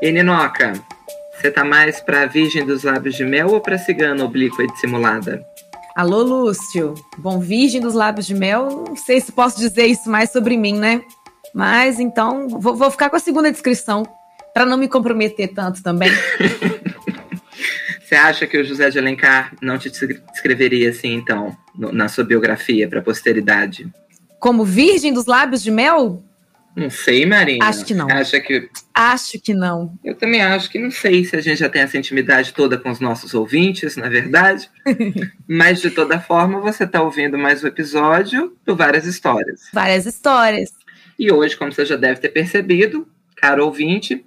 E Ninoca, você tá mais pra Virgem dos Lábios de Mel ou pra Cigana Oblíqua e Dissimulada? Alô, Lúcio. Bom, Virgem dos Lábios de Mel, não sei se posso dizer isso mais sobre mim, né? Mas então, vou, vou ficar com a segunda descrição, para não me comprometer tanto também. Você acha que o José de Alencar não te descreveria assim, então, no, na sua biografia para a posteridade? Como Virgem dos Lábios de Mel? Não sei, Marina. Acho que não. Acha que... Acho que não. Eu também acho que não sei se a gente já tem essa intimidade toda com os nossos ouvintes, na verdade. Mas, de toda forma, você está ouvindo mais um episódio do Várias Histórias. Várias Histórias. E hoje, como você já deve ter percebido, caro ouvinte,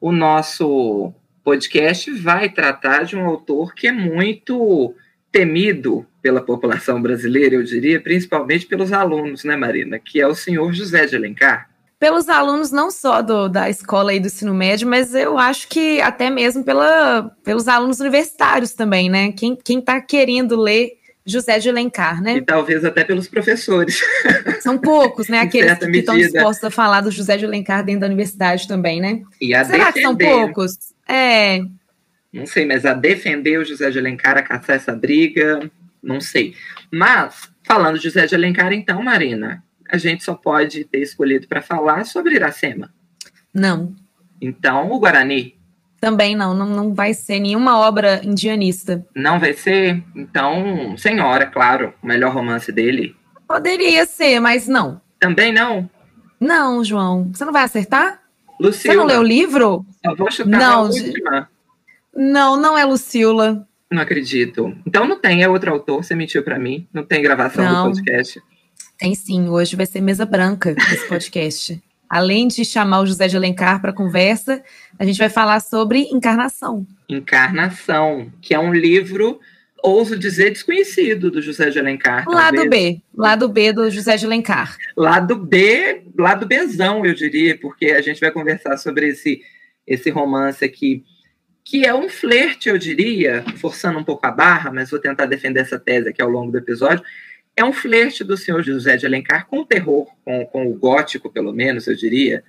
o nosso podcast vai tratar de um autor que é muito temido pela população brasileira, eu diria, principalmente pelos alunos, né, Marina? Que é o senhor José de Alencar pelos alunos não só do, da escola e do ensino médio, mas eu acho que até mesmo pela, pelos alunos universitários também, né? Quem está querendo ler José de Alencar, né? E talvez até pelos professores. São poucos, né? Aqueles que estão dispostos a falar do José de Alencar dentro da universidade também, né? E a Será defender. que são poucos? É. Não sei, mas a defender o José de Alencar, a caçar essa briga, não sei. Mas, falando de José de Alencar, então, Marina, a gente só pode ter escolhido para falar sobre Iracema. Não. Então, o Guarani. Também não, não, não vai ser nenhuma obra indianista. Não vai ser? Então, Senhora, claro, o melhor romance dele. Poderia ser, mas não. Também não? Não, João. Você não vai acertar? Lucila. Você não leu o livro? Eu vou chutar não, a última. Não, não é Lucila. Não acredito. Então não tem, é outro autor, você mentiu para mim. Não tem gravação não. do podcast. Tem sim, hoje vai ser mesa branca esse podcast. Além de chamar o José de Alencar para conversa, a gente vai falar sobre Encarnação. Encarnação, que é um livro, ouso dizer, desconhecido do José de Alencar. Lado talvez. B, lado B do José de Alencar. Lado B, lado Bzão, eu diria, porque a gente vai conversar sobre esse, esse romance aqui, que é um flerte, eu diria, forçando um pouco a barra, mas vou tentar defender essa tese aqui ao longo do episódio, é um flerte do senhor José de Alencar com o terror, com, com o gótico, pelo menos, eu diria.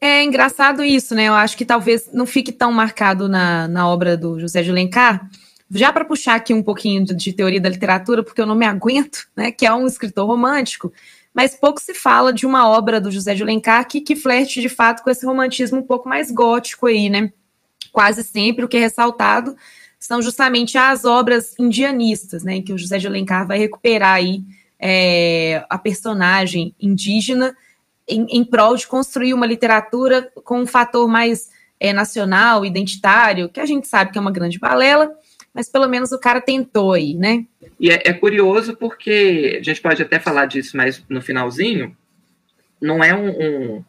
É engraçado isso, né? Eu acho que talvez não fique tão marcado na, na obra do José de Alencar. Já para puxar aqui um pouquinho de, de, teoria da literatura, porque eu não me aguento, né? Que é um escritor romântico, mas pouco se fala de uma obra do José de Alencar que, que flerte de fato com esse romantismo um pouco mais gótico aí, né? Quase sempre o que é ressaltado são justamente as obras indianistas, né, em que o José de Alencar vai recuperar aí é, a personagem indígena em, em, prol de construir uma literatura com um fator mais é, nacional, identitário, que a gente sabe que é uma grande balela, mas pelo menos o cara tentou aí, né? E é, é curioso porque a gente pode até falar disso mais no finalzinho, não é um, um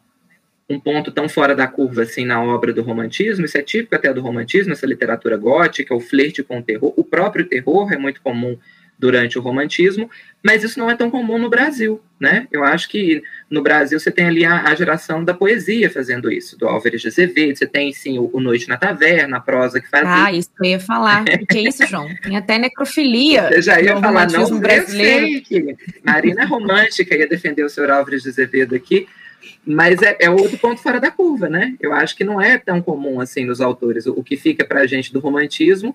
um ponto tão fora da curva assim na obra do romantismo, isso é típico até do romantismo, essa literatura gótica, o flerte com o terror, o próprio terror é muito comum durante o romantismo, mas isso não é tão comum no Brasil, né? Eu acho que no Brasil você tem ali a, a geração da poesia fazendo isso, do Álvares de Azevedo, você tem sim o, o Noite na Taverna, a prosa que faz Ah, isso que eu ia falar. O que é isso, João? Tem até necrofilia. Eu já ia falar, não, brasileiro. Marina é romântica, ia defender o senhor Álvares de Azevedo aqui, mas é, é, outro ponto fora da curva, né? Eu acho que não é tão comum assim nos autores. O, que fica para a gente do romantismo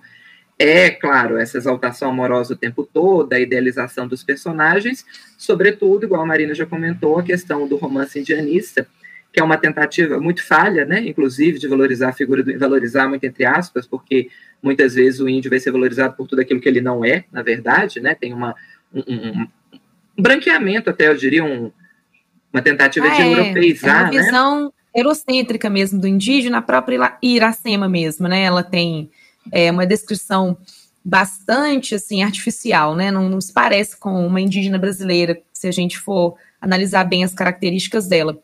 é, claro, essa exaltação amorosa o tempo todo, a idealização dos personagens, sobretudo, igual a Marina já comentou, a questão do romance indianista, que é uma tentativa muito falha, né? Inclusive, de valorizar a figura do valorizar muito entre aspas, porque muitas vezes o índio vai ser valorizado por tudo aquilo que ele não é, na verdade, né? Tem uma, um, um, um branqueamento, até eu diria, um uma tentativa de é, europeizar, é uma né? visão né? eurocêntrica mesmo do indígena, a própria Iracema mesmo, né? Ela tem é, uma descrição bastante assim artificial, né? Não, não se parece com uma indígena brasileira, se a gente for analisar bem as características dela.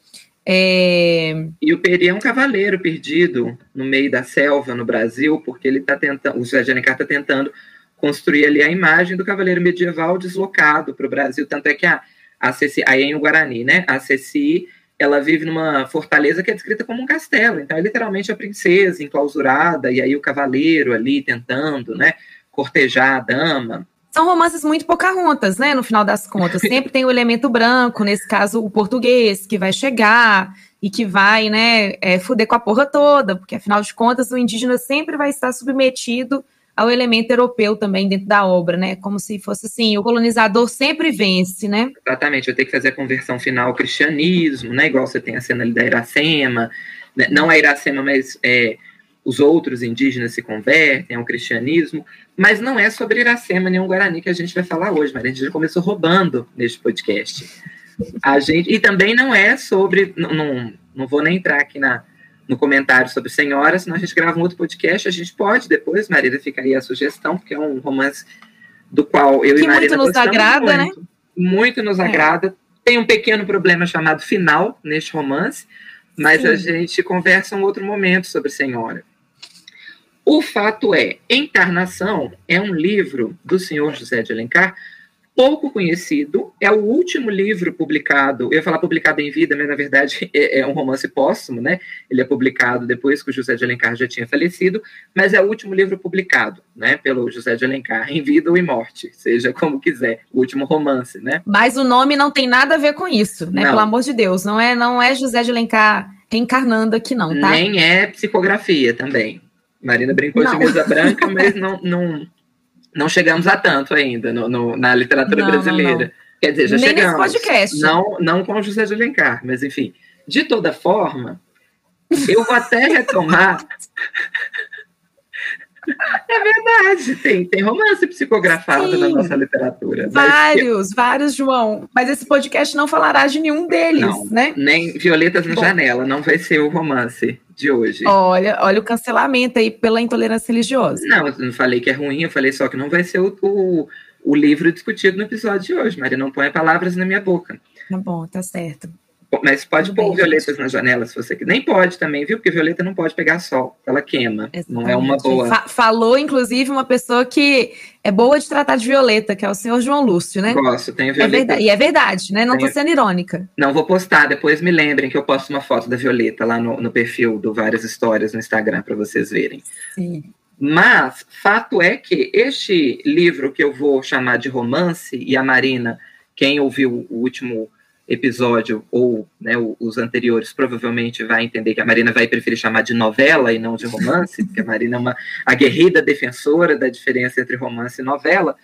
É... E o Peri é um cavaleiro perdido no meio da selva no Brasil, porque ele está tentando, o Alencar está tentando construir ali a imagem do cavaleiro medieval deslocado para o Brasil, tanto é que a a Ceci, aí em Guarani, né? A Ceci, ela vive numa fortaleza que é descrita como um castelo. Então é literalmente a princesa enclausurada e aí o cavaleiro ali tentando, né, cortejar a dama. São romances muito pocahontas, né, no final das contas. Sempre tem o elemento branco, nesse caso o português, que vai chegar, e que vai, né, é, fuder com a porra toda, porque afinal de contas o indígena sempre vai estar submetido ao elemento europeu também dentro da obra, né? Como se fosse assim, o colonizador sempre vence, né? Exatamente, vai ter que fazer a conversão final ao cristianismo, né? Igual você tem a cena ali da Iracema, né? não a Iracema, mas é, os outros indígenas se convertem ao cristianismo, mas não é sobre Iracema nem o Guarani que a gente vai falar hoje, mas a gente já começou roubando neste podcast. A gente, e também não é sobre, não, não, não vou nem entrar aqui na, no comentário sobre Senhora, senão a gente grava um outro podcast, a gente pode depois, Marida, fica aí a sugestão, porque é um romance do qual eu que e Marida muito nos agrada, né? muito, né? Muito nos é. agrada. Tem um pequeno problema chamado final neste romance, mas Sim. a gente conversa um outro momento sobre Senhora. O fato é, Encarnação é um livro do senhor José de Alencar pouco conhecido, é o último livro publicado, eu ia falar publicado em vida, mas na verdade é, é, um romance póstumo, né? Ele é publicado depois que o José de Alencar já tinha falecido, mas é o último livro publicado, né, pelo José de Alencar, em vida ou em morte, seja como quiser, o último romance, né? Mas o nome não tem nada a ver com isso, né? Não. Pelo amor de Deus, não é, não é José de Alencar reencarnando aqui não, tá? Nem é psicografia também. Marina brincou não. de mesa branca, mas não, não, não chegamos a tanto ainda no, no na literatura não, brasileira. Não, Quer dizer, já Nem chegamos. Nesse podcast. Não, não com o José de Alencar, mas enfim. De toda forma, eu vou até retomar É verdade, tem, tem romance psicografado Sim, na nossa literatura. Vários, vários, João. Mas esse podcast não falará de nenhum deles, não, né? Nem Violetas na Bom. Janela, não vai ser o romance de hoje. Olha, olha o cancelamento aí pela intolerância religiosa. Não, eu não falei que é ruim, eu falei só que não vai ser o, o, o livro discutido no episódio de hoje. Maria, não põe palavras na minha boca. Tá bom, tá certo. Mas pode pôr violetas na janela se você quiser. Nem pode também, viu? Porque violeta não pode pegar sol, ela queima. Exatamente. Não é uma boa. Fa falou, inclusive, uma pessoa que é boa de tratar de violeta, que é o senhor João Lúcio, né? Gosto, tenho violeta. É verdade, e é verdade, né? Não tenho... tô sendo irônica. Não, vou postar, depois me lembrem que eu posto uma foto da Violeta lá no, no perfil do Várias Histórias no Instagram para vocês verem. Sim. Mas, fato é que este livro que eu vou chamar de romance, e a Marina, quem ouviu o último episódio ou né, os anteriores provavelmente vai entender que a Marina vai preferir chamar de novela e não de romance, porque a Marina é uma aguerrida defensora da diferença entre romance e novela.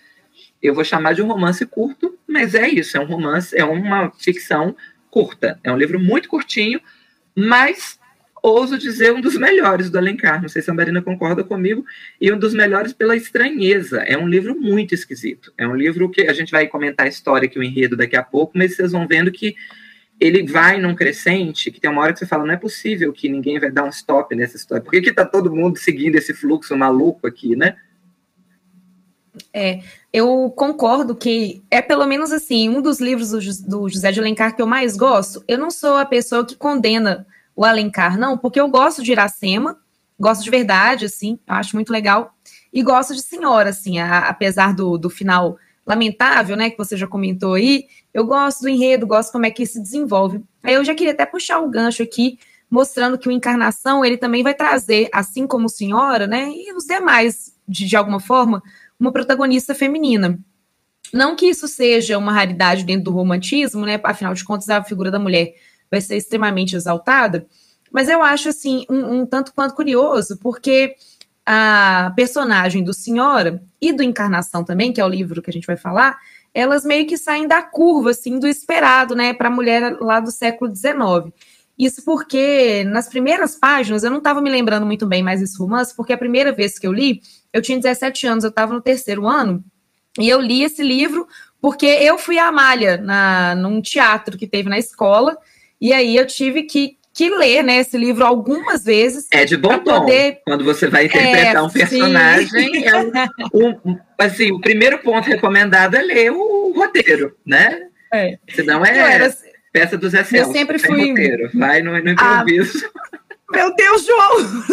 Eu vou chamar de um romance curto, mas é isso, é um romance, é uma ficção curta. É um livro muito curtinho, mas ouso dizer, um dos melhores do Alencar. Não sei se a Marina concorda comigo, e um dos melhores pela estranheza. É um livro muito esquisito. É um livro que a gente vai comentar a história aqui, o enredo daqui a pouco, mas vocês vão vendo que ele vai num crescente, que tem uma hora que você fala, não é possível que ninguém vai dar um stop nessa história. Por que, que tá todo mundo seguindo esse fluxo maluco aqui, né? É, eu concordo que é pelo menos assim, um dos livros do, do José de Alencar que eu mais gosto. Eu não sou a pessoa que condena o Alencar, não, porque eu gosto de Iracema, gosto de verdade, assim, eu acho muito legal, e gosto de Senhora, assim, a, apesar do, do final lamentável, né, que você já comentou aí, eu gosto do enredo, gosto como é que se desenvolve. Aí eu já queria até puxar o gancho aqui, mostrando que o Encarnação, ele também vai trazer, assim como Senhora, né, e os demais, de, de alguma forma, uma protagonista feminina. Não que isso seja uma raridade dentro do romantismo, né, afinal de contas, a figura da mulher vai ser extremamente exaltada, mas eu acho assim um, um tanto quanto curioso, porque a personagem do Senhora e do Encarnação também, que é o livro que a gente vai falar, elas meio que saem da curva, assim, do esperado, né, para a mulher lá do século XIX. Isso porque nas primeiras páginas, eu não estava me lembrando muito bem mais desse romance, porque a primeira vez que eu li, eu tinha 17 anos, eu estava no terceiro ano, e eu li esse livro porque eu fui a Amália na, num teatro que teve na escola, e aí eu tive que, que ler né, esse livro algumas vezes. É de bom tom. Poder... Quando você vai interpretar é, um personagem, é um, um, assim, o primeiro ponto recomendado é ler o, roteiro, né? É. Senão é era, peça do Zé. Eu sempre fui. Roteiro. Vai no, no improviso. Ah, meu Deus, João!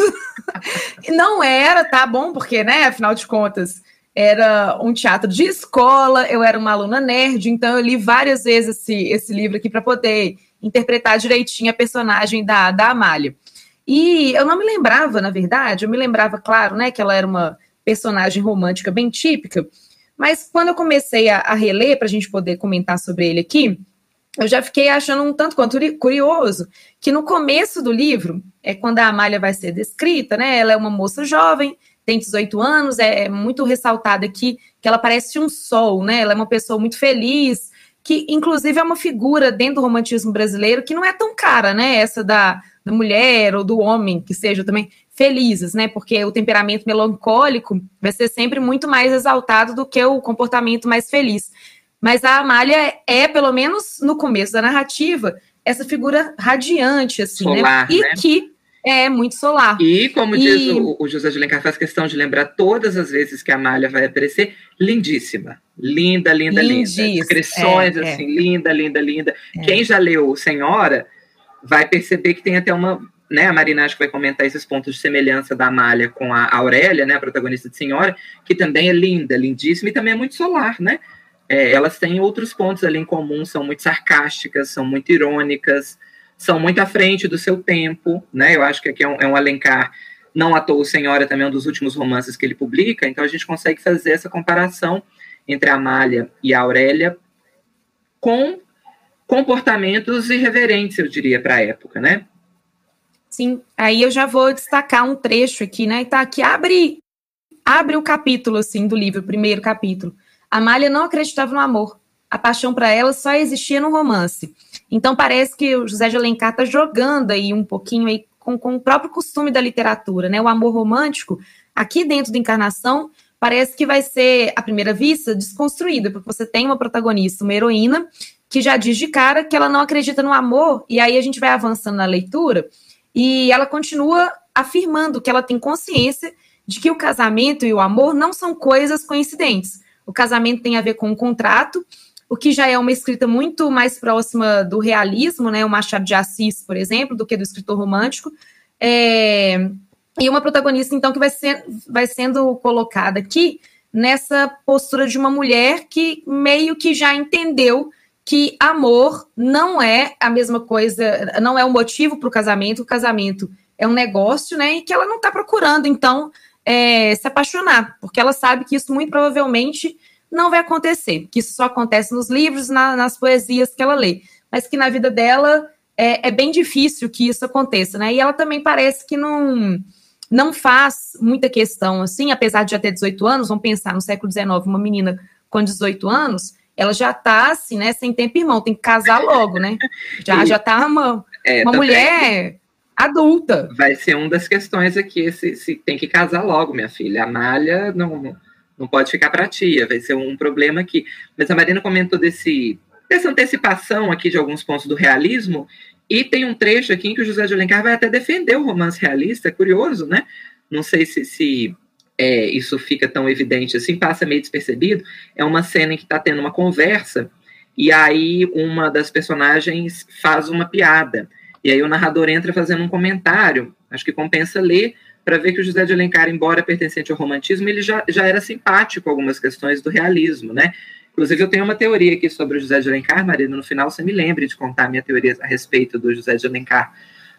Não era, tá bom, porque, né, afinal de contas, era um teatro de escola, eu era uma aluna nerd, então eu li várias vezes esse, esse livro aqui para poder interpretar direitinho a personagem da, da Amália. E eu não me lembrava, na verdade, eu me lembrava, claro, né, que ela era uma personagem romântica bem típica, mas quando eu comecei a, a reler, para a gente poder comentar sobre ele aqui, eu já fiquei achando um tanto quanto curioso que no começo do livro, é quando a Amália vai ser descrita, né? Ela é uma moça jovem, tem 18 anos, é, é muito ressaltada aqui que ela parece um sol, né? Ela é uma pessoa muito feliz, que inclusive é uma figura dentro do romantismo brasileiro que não é tão cara, né? Essa da, da mulher ou do homem, que seja também felizes, né? Porque o temperamento melancólico vai ser sempre muito mais exaltado do que o comportamento mais feliz. Mas a Amália é, pelo menos no começo da narrativa, essa figura radiante, assim, né? Solar, né? E né? que é muito solar. E, como e... diz o, o, José de Alencar, faz questão de lembrar todas as vezes que a Amália vai aparecer, lindíssima. Linda, linda, Lindíssima. linda. Descrições, é, assim, é. linda, linda, linda. É. Quem já leu Senhora vai perceber que tem até uma né, a Marina acho que vai comentar esses pontos de semelhança da Amália com a Aurélia, né, a protagonista de Senhora, que também é linda, lindíssima e também é muito solar, né? É, elas têm outros pontos ali em comum, são muito sarcásticas, são muito irônicas, são muito à frente do seu tempo, né? Eu acho que aqui é um, é um Alencar, não à toa, Senhora também é um dos últimos romances que ele publica, então a gente consegue fazer essa comparação entre a Amália e a Aurélia com comportamentos irreverentes, eu diria, para a época, né? Sim, aí eu já vou destacar um trecho aqui, né? Tá aqui, abre, abre o capítulo, assim, do livro, o primeiro capítulo. Amália não acreditava no amor. A paixão para ela só existia no romance. Então parece que o José de Alencar está jogando aí um pouquinho aí com, com o próprio costume da literatura, né? O amor romântico, aqui dentro da encarnação, parece que vai ser, à primeira vista, desconstruído, porque você tem uma protagonista, uma heroína, que já diz de cara que ela não acredita no amor, e aí a gente vai avançando na leitura e ela continua afirmando que ela tem consciência de que o casamento e o amor não são coisas coincidentes. O casamento tem a ver com um contrato, o que já é uma escrita muito mais próxima do realismo, né? O Machado de Assis, por exemplo, do que do escritor romântico. É... E uma protagonista, então, que vai, ser, vai sendo colocada aqui nessa postura de uma mulher que meio que já entendeu que amor não é a mesma coisa, não é o um motivo para o casamento, o casamento é um negócio, né? E que ela não está procurando, então, é, se apaixonar, porque ela sabe que isso muito provavelmente não vai acontecer, que isso só acontece nos livros, na, nas poesias que ela lê, mas que na vida dela é, é, bem difícil que isso aconteça, né? E ela também parece que não não faz muita questão, assim, apesar de já ter 18 anos, vamos pensar no século XIX, uma menina com 18 anos, ela já está assim, né, sem tempo irmão, tem que casar logo, né? Já, já tá uma, é, uma mulher adulta. Vai ser uma das questões aqui, se, se tem que casar logo, minha filha. A malha não, não pode ficar para tia, vai ser um problema aqui. Mas a Marina comentou desse, dessa antecipação aqui de alguns pontos do realismo, e tem um trecho aqui em que o José de Alencar vai até defender o romance realista, é curioso, né? Não sei se, se é, isso fica tão evidente assim, passa meio despercebido, é uma cena em que está tendo uma conversa, e aí uma das personagens faz uma piada. E aí o narrador entra fazendo um comentário, acho que compensa ler, para ver que o José de Alencar, embora pertencente ao romantismo, ele já, já era simpático com algumas questões do realismo, né? Inclusive, eu tenho uma teoria aqui sobre o José de Alencar, Marina, no final você me lembre de contar a minha teoria a respeito do José de Alencar.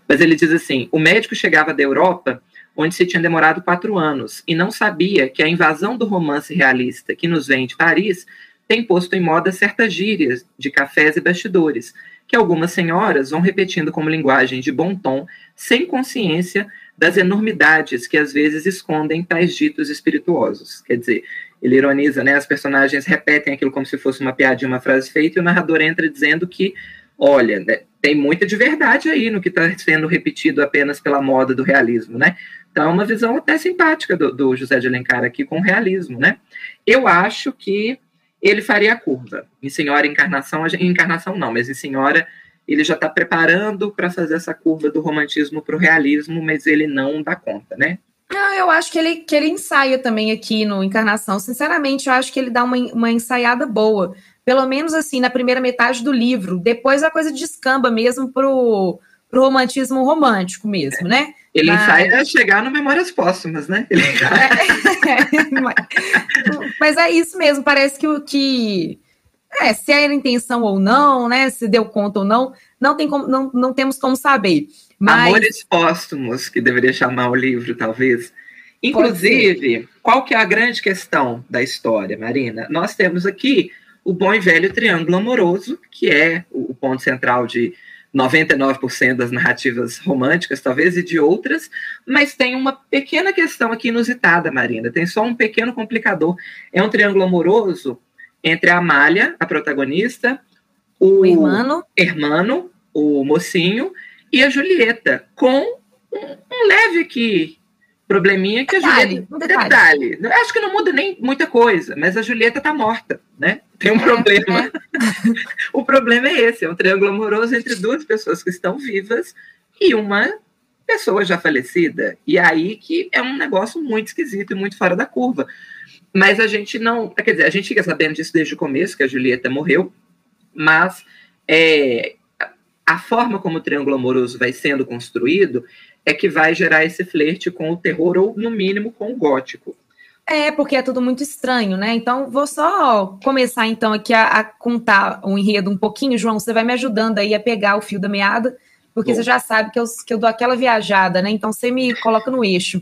Mas ele diz assim: o médico chegava da Europa onde se tinha demorado quatro anos, e não sabia que a invasão do romance realista que nos vem de Paris tem posto em moda certas gírias de cafés e bastidores, que algumas senhoras vão repetindo como linguagem de bom tom, sem consciência das enormidades que às vezes escondem tais ditos espirituosos. Quer dizer, ele ironiza, né? As personagens repetem aquilo como se fosse uma piadinha, uma frase feita, e o narrador entra dizendo que, olha, né, tem muita de verdade aí no que está sendo repetido apenas pela moda do realismo, né? Então, uma visão até simpática do, do José de Alencar aqui com realismo, né? Eu acho que ele faria a curva. Em Senhora Encarnação, em Encarnação não, mas em Senhora ele já está preparando para fazer essa curva do romantismo para o realismo, mas ele não dá conta, né? Não, eu acho que ele, que ele ensaia também aqui no Encarnação. Sinceramente, eu acho que ele dá uma, uma ensaiada boa. Pelo menos assim, na primeira metade do livro. Depois a coisa descamba mesmo pro, pro romantismo romântico mesmo, né? Ele mas... ensaia chegar no Memórias Póstumas, né? Ele... é, mas, mas é isso mesmo, parece que o que. É, se era intenção ou não, né? Se deu conta ou não, não, tem como, não, não temos como saber. Mas... Amores Póstumos, que deveria chamar o livro, talvez. Inclusive, qual que é a grande questão da história, Marina? Nós temos aqui o bom e velho triângulo amoroso, que é o ponto central de 99% das narrativas românticas, talvez, e de outras, mas tem uma pequena questão aqui inusitada, Marina. Tem só um pequeno complicador. É um triângulo amoroso entre a Amália, a protagonista, o, o irmão, Hermano, o mocinho, e a Julieta, com um, um leve aqui probleminha que detalhe, a Julieta. Um detalhe. detalhe. Acho que não muda nem muita coisa, mas a Julieta tá morta, né? Tem um é, problema. É. o problema é esse: é um triângulo amoroso entre duas pessoas que estão vivas e uma pessoa já falecida. E aí que é um negócio muito esquisito e muito fora da curva. Mas a gente não. Quer dizer, a gente fica sabendo disso desde o começo, que a Julieta morreu, mas é, a forma como o triângulo amoroso vai sendo construído é que vai gerar esse flerte com o terror, ou no mínimo com o gótico. É, porque é tudo muito estranho, né? Então, vou só começar então aqui a, a contar o um enredo um pouquinho, João. Você vai me ajudando aí a pegar o fio da meada, porque Bom. você já sabe que eu, que eu dou aquela viajada, né? Então, você me coloca no eixo.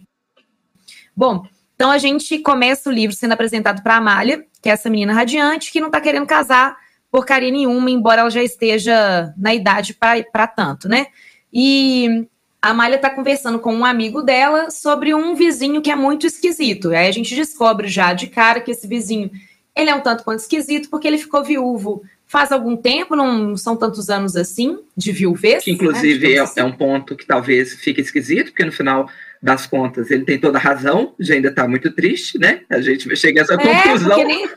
Bom, então a gente começa o livro sendo apresentado para Amália, que é essa menina radiante, que não está querendo casar porcaria nenhuma, embora ela já esteja na idade para tanto, né? E a Amália está conversando com um amigo dela sobre um vizinho que é muito esquisito. Aí a gente descobre já de cara que esse vizinho ele é um tanto quanto esquisito porque ele ficou viúvo faz algum tempo, não são tantos anos assim, de viuvez. Que, inclusive, né? é, assim. é, um ponto que talvez fique esquisito, porque no final das contas, ele tem toda a razão, já ainda está muito triste, né? A gente chega a essa é, conclusão. Nem,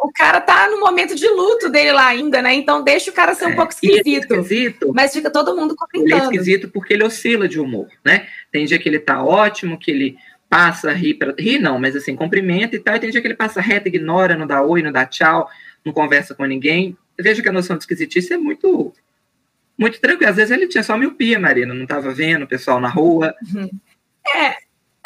o cara tá no momento de luto dele lá ainda, né? Então deixa o cara ser um é, pouco é esquisito, é esquisito. Mas fica todo mundo comentando. Ele é esquisito porque ele oscila de humor, né? Tem dia que ele tá ótimo, que ele passa, ri, pra, ri não, mas assim, cumprimenta e tal, e tem dia que ele passa reto, ignora, não dá oi, não dá tchau, não conversa com ninguém. Veja que a noção de esquisitice é muito muito tranquilo. Às vezes ele tinha só miopia, Marina, não estava vendo o pessoal na rua. Uhum. É,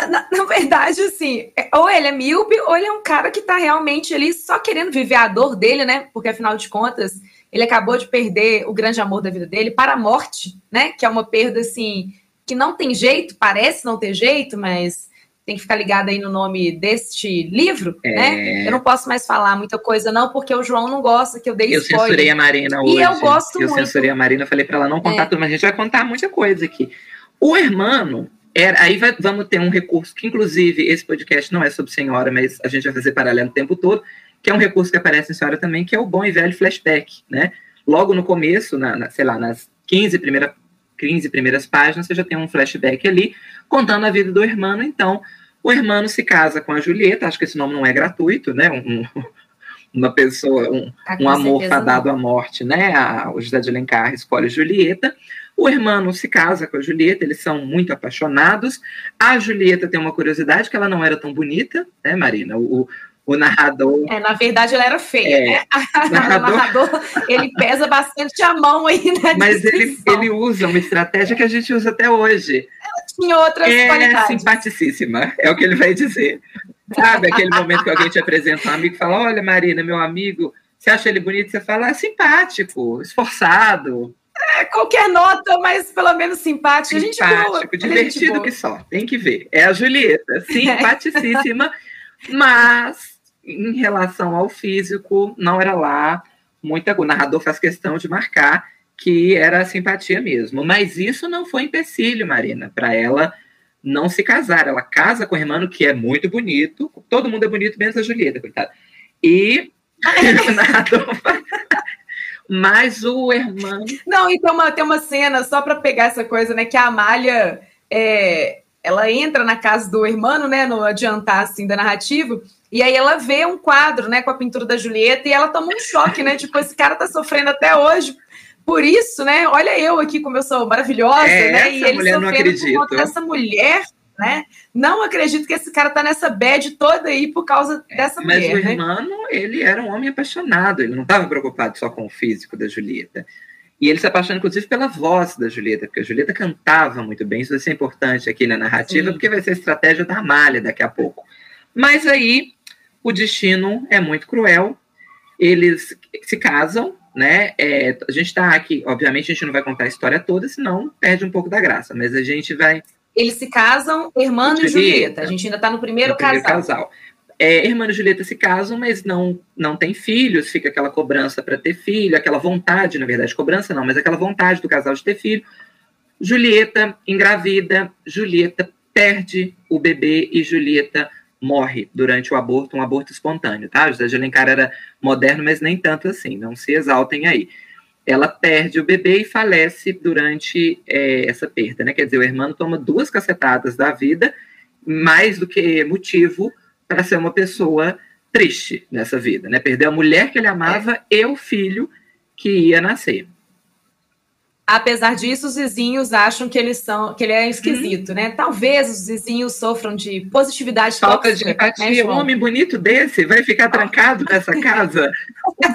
na, na, verdade, assim, é, ou ele é míope, ou ele é um cara que tá realmente ali só querendo viver a dor dele, né? Porque afinal de contas, ele acabou de perder o grande amor da vida dele para a morte, né? Que é uma perda, assim, que não tem jeito, parece não ter jeito, mas tem que ficar ligado aí no nome deste livro, é... né? Eu não posso mais falar muita coisa, não, porque o João não gosta que eu dei eu spoiler. Eu censurei a Marina hoje. E eu gosto eu muito. Eu censurei a Marina, falei para ela não contar é. tudo, mas a gente vai contar muita coisa aqui. O Hermano, era, aí vai, vamos ter um recurso que, inclusive, esse podcast não é sobre senhora, mas a gente vai fazer paralelo o tempo todo, que é um recurso que aparece em senhora também, que é o bom e velho flashback, né? Logo no começo, na, na sei lá, nas 15, primeira, 15 primeiras páginas, você já tem um flashback ali, contando a vida do irmão. Então, o irmão se casa com a Julieta, acho que esse nome não é gratuito, né? Um, uma pessoa, um, ah, um amor fadado não. à morte, né? A, o José de Alencar escolhe Julieta. O irmão se casa com a Julieta, eles são muito apaixonados. A Julieta tem uma curiosidade que ela não era tão bonita, né, Marina? O, o narrador. É, na verdade, ela era feia, é, né? Narrador... o narrador, ele pesa bastante a mão aí, né? Mas ele, ele usa uma estratégia que a gente usa até hoje. Ela tinha outras é qualidades. simpaticíssima, é o que ele vai dizer. Sabe aquele momento que alguém te apresenta um amigo e fala: Olha, Marina, meu amigo, você acha ele bonito? Você fala: é simpático, esforçado. É, qualquer nota, mas pelo menos simpático. Simpático, gente boa. divertido que só. Tem que ver. É a Julieta, simpaticíssima, mas em relação ao físico, não era lá muita. O narrador faz questão de marcar que era simpatia mesmo. Mas isso não foi empecilho, Marina, para ela não se casar. Ela casa com o irmão, que é muito bonito. Todo mundo é bonito, menos a Julieta, coitada. E o narrador mas o irmão. Não, e tem uma, tem uma cena, só para pegar essa coisa, né? Que a Amália é, ela entra na casa do irmão, né? No adiantar assim da narrativa. E aí ela vê um quadro, né, com a pintura da Julieta, e ela toma um choque, né? Tipo, esse cara tá sofrendo até hoje. Por isso, né? Olha eu aqui como eu sou maravilhosa, é, né? E ele sofrendo por conta dessa mulher né? Não acredito que esse cara tá nessa bad toda aí por causa é, dessa mas mulher. Mas o né? irmão, ele era um homem apaixonado, ele não estava preocupado só com o físico da Julieta. E ele se apaixona, inclusive, pela voz da Julieta, porque a Julieta cantava muito bem, isso vai ser importante aqui na narrativa, Sim. porque vai ser a estratégia da Amália daqui a pouco. Mas aí o destino é muito cruel, eles se casam, né? É, a gente está aqui, obviamente, a gente não vai contar a história toda, senão perde um pouco da graça, mas a gente vai eles se casam, Hermano e Julieta. A gente ainda está no primeiro, no primeiro casal. casal. é, irmã e Julieta se casam, mas não, não tem filhos, fica aquela cobrança para ter filho, aquela vontade, na verdade, cobrança não, mas aquela vontade do casal de ter filho. Julieta engravida, Julieta perde o bebê e Julieta morre durante o aborto, um aborto espontâneo, tá? José de Alencar era moderno, mas nem tanto assim, não se exaltem aí. Ela perde o bebê e falece durante é, essa perda, né? Quer dizer, o irmão toma duas cacetadas da vida, mais do que motivo para ser uma pessoa triste nessa vida, né? Perdeu a mulher que ele amava é. e o filho que ia nascer. Apesar disso, os vizinhos acham que eles são, que ele é esquisito, hum. né? Talvez os vizinhos sofram de positividade Falta tóxica, de empatia. Né, um homem bonito desse vai ficar trancado nessa casa?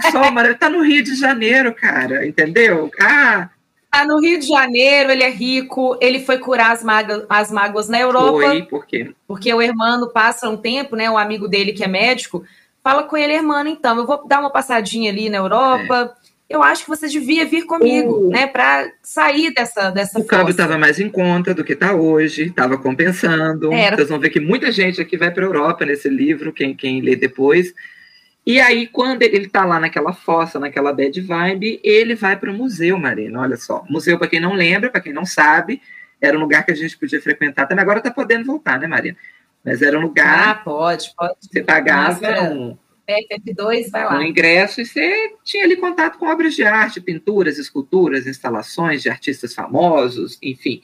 Só, Mara, tá no Rio de Janeiro, cara, entendeu? Ah, Tá no Rio de Janeiro, ele é rico, ele foi curar as, maga, as mágoas na Europa. Foi, por quê? Porque o irmão passa um tempo, né? Um amigo dele que é médico, fala com ele, irmão, então, eu vou dar uma passadinha ali na Europa. É. Eu acho que você devia vir comigo, o... né? Para sair dessa dessa. O câmbio estava mais em conta do que está hoje, estava compensando. Era. Vocês vão ver que muita gente aqui vai para a Europa nesse livro, quem, quem lê depois. E aí, quando ele está lá naquela fossa, naquela bad vibe, ele vai para o museu, Marina. Olha só. Museu, para quem não lembra, para quem não sabe, era um lugar que a gente podia frequentar também. Agora está podendo voltar, né, Marina? Mas era um lugar. Ah, pode, pode. Você pagava um, F2, vai lá. um ingresso e você tinha ali contato com obras de arte, pinturas, esculturas, instalações de artistas famosos, enfim.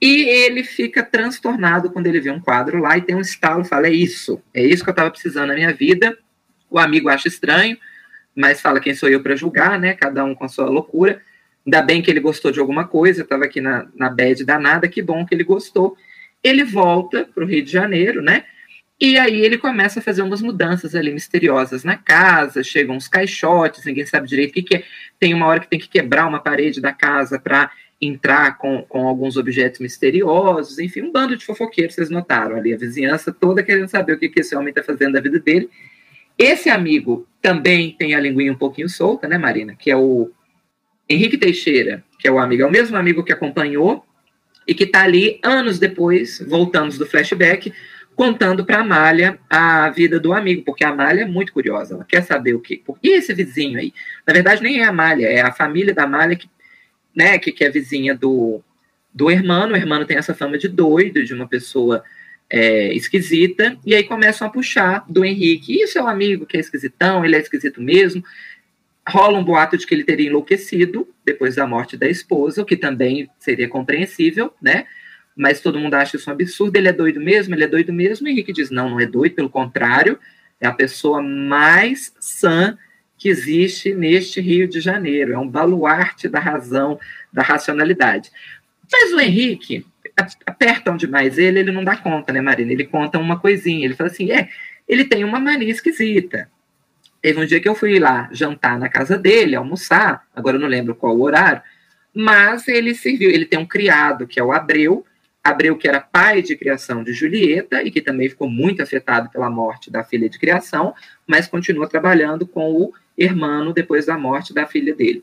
E ele fica transtornado quando ele vê um quadro lá e tem um estalo fala: é isso, é isso que eu estava precisando na minha vida o amigo acha estranho, mas fala quem sou eu para julgar, né? Cada um com a sua loucura. Ainda bem que ele gostou de alguma coisa, estava aqui na, na bad danada, que bom que ele gostou. Ele volta para o Rio de Janeiro, né? E aí ele começa a fazer umas mudanças ali misteriosas na casa, chegam uns caixotes, ninguém sabe direito o que, que é. Tem uma hora que tem que quebrar uma parede da casa para entrar com, com alguns objetos misteriosos, enfim, um bando de fofoqueiros, vocês notaram ali, a vizinhança toda querendo saber o que, que esse homem está fazendo da vida dele. Esse amigo também tem a linguinha um pouquinho solta, né, Marina? Que é o Henrique Teixeira, que é o amigo, é o mesmo amigo que acompanhou e que está ali anos depois, voltamos do flashback, contando para Amália a vida do amigo, porque a Amália é muito curiosa, ela quer saber o que. E esse vizinho aí? Na verdade, nem é a Amália, é a família da Amália que, né, que, que é vizinha do, do Hermano. O Hermano tem essa fama de doido, de uma pessoa é, esquisita, e aí começam a puxar do Henrique. Isso é um amigo que é esquisitão, ele é esquisito mesmo. Rola um boato de que ele teria enlouquecido depois da morte da esposa, o que também seria compreensível, né? Mas todo mundo acha isso um absurdo. Ele é doido mesmo? Ele é doido mesmo? O Henrique diz: não, não é doido, pelo contrário, é a pessoa mais sã que existe neste Rio de Janeiro. É um baluarte da razão, da racionalidade. Mas o Henrique, apertam demais ele, ele não dá conta, né, Marina? Ele conta uma coisinha, ele fala assim, é, ele tem uma mania esquisita. Teve um dia que eu fui lá jantar na casa dele, almoçar, agora eu não lembro qual o horário, mas ele serviu, ele tem um criado, que é o Abreu, Abreu que era pai de criação de Julieta e que também ficou muito afetado pela morte da filha de criação, mas continua trabalhando com o irmão depois da morte da filha dele.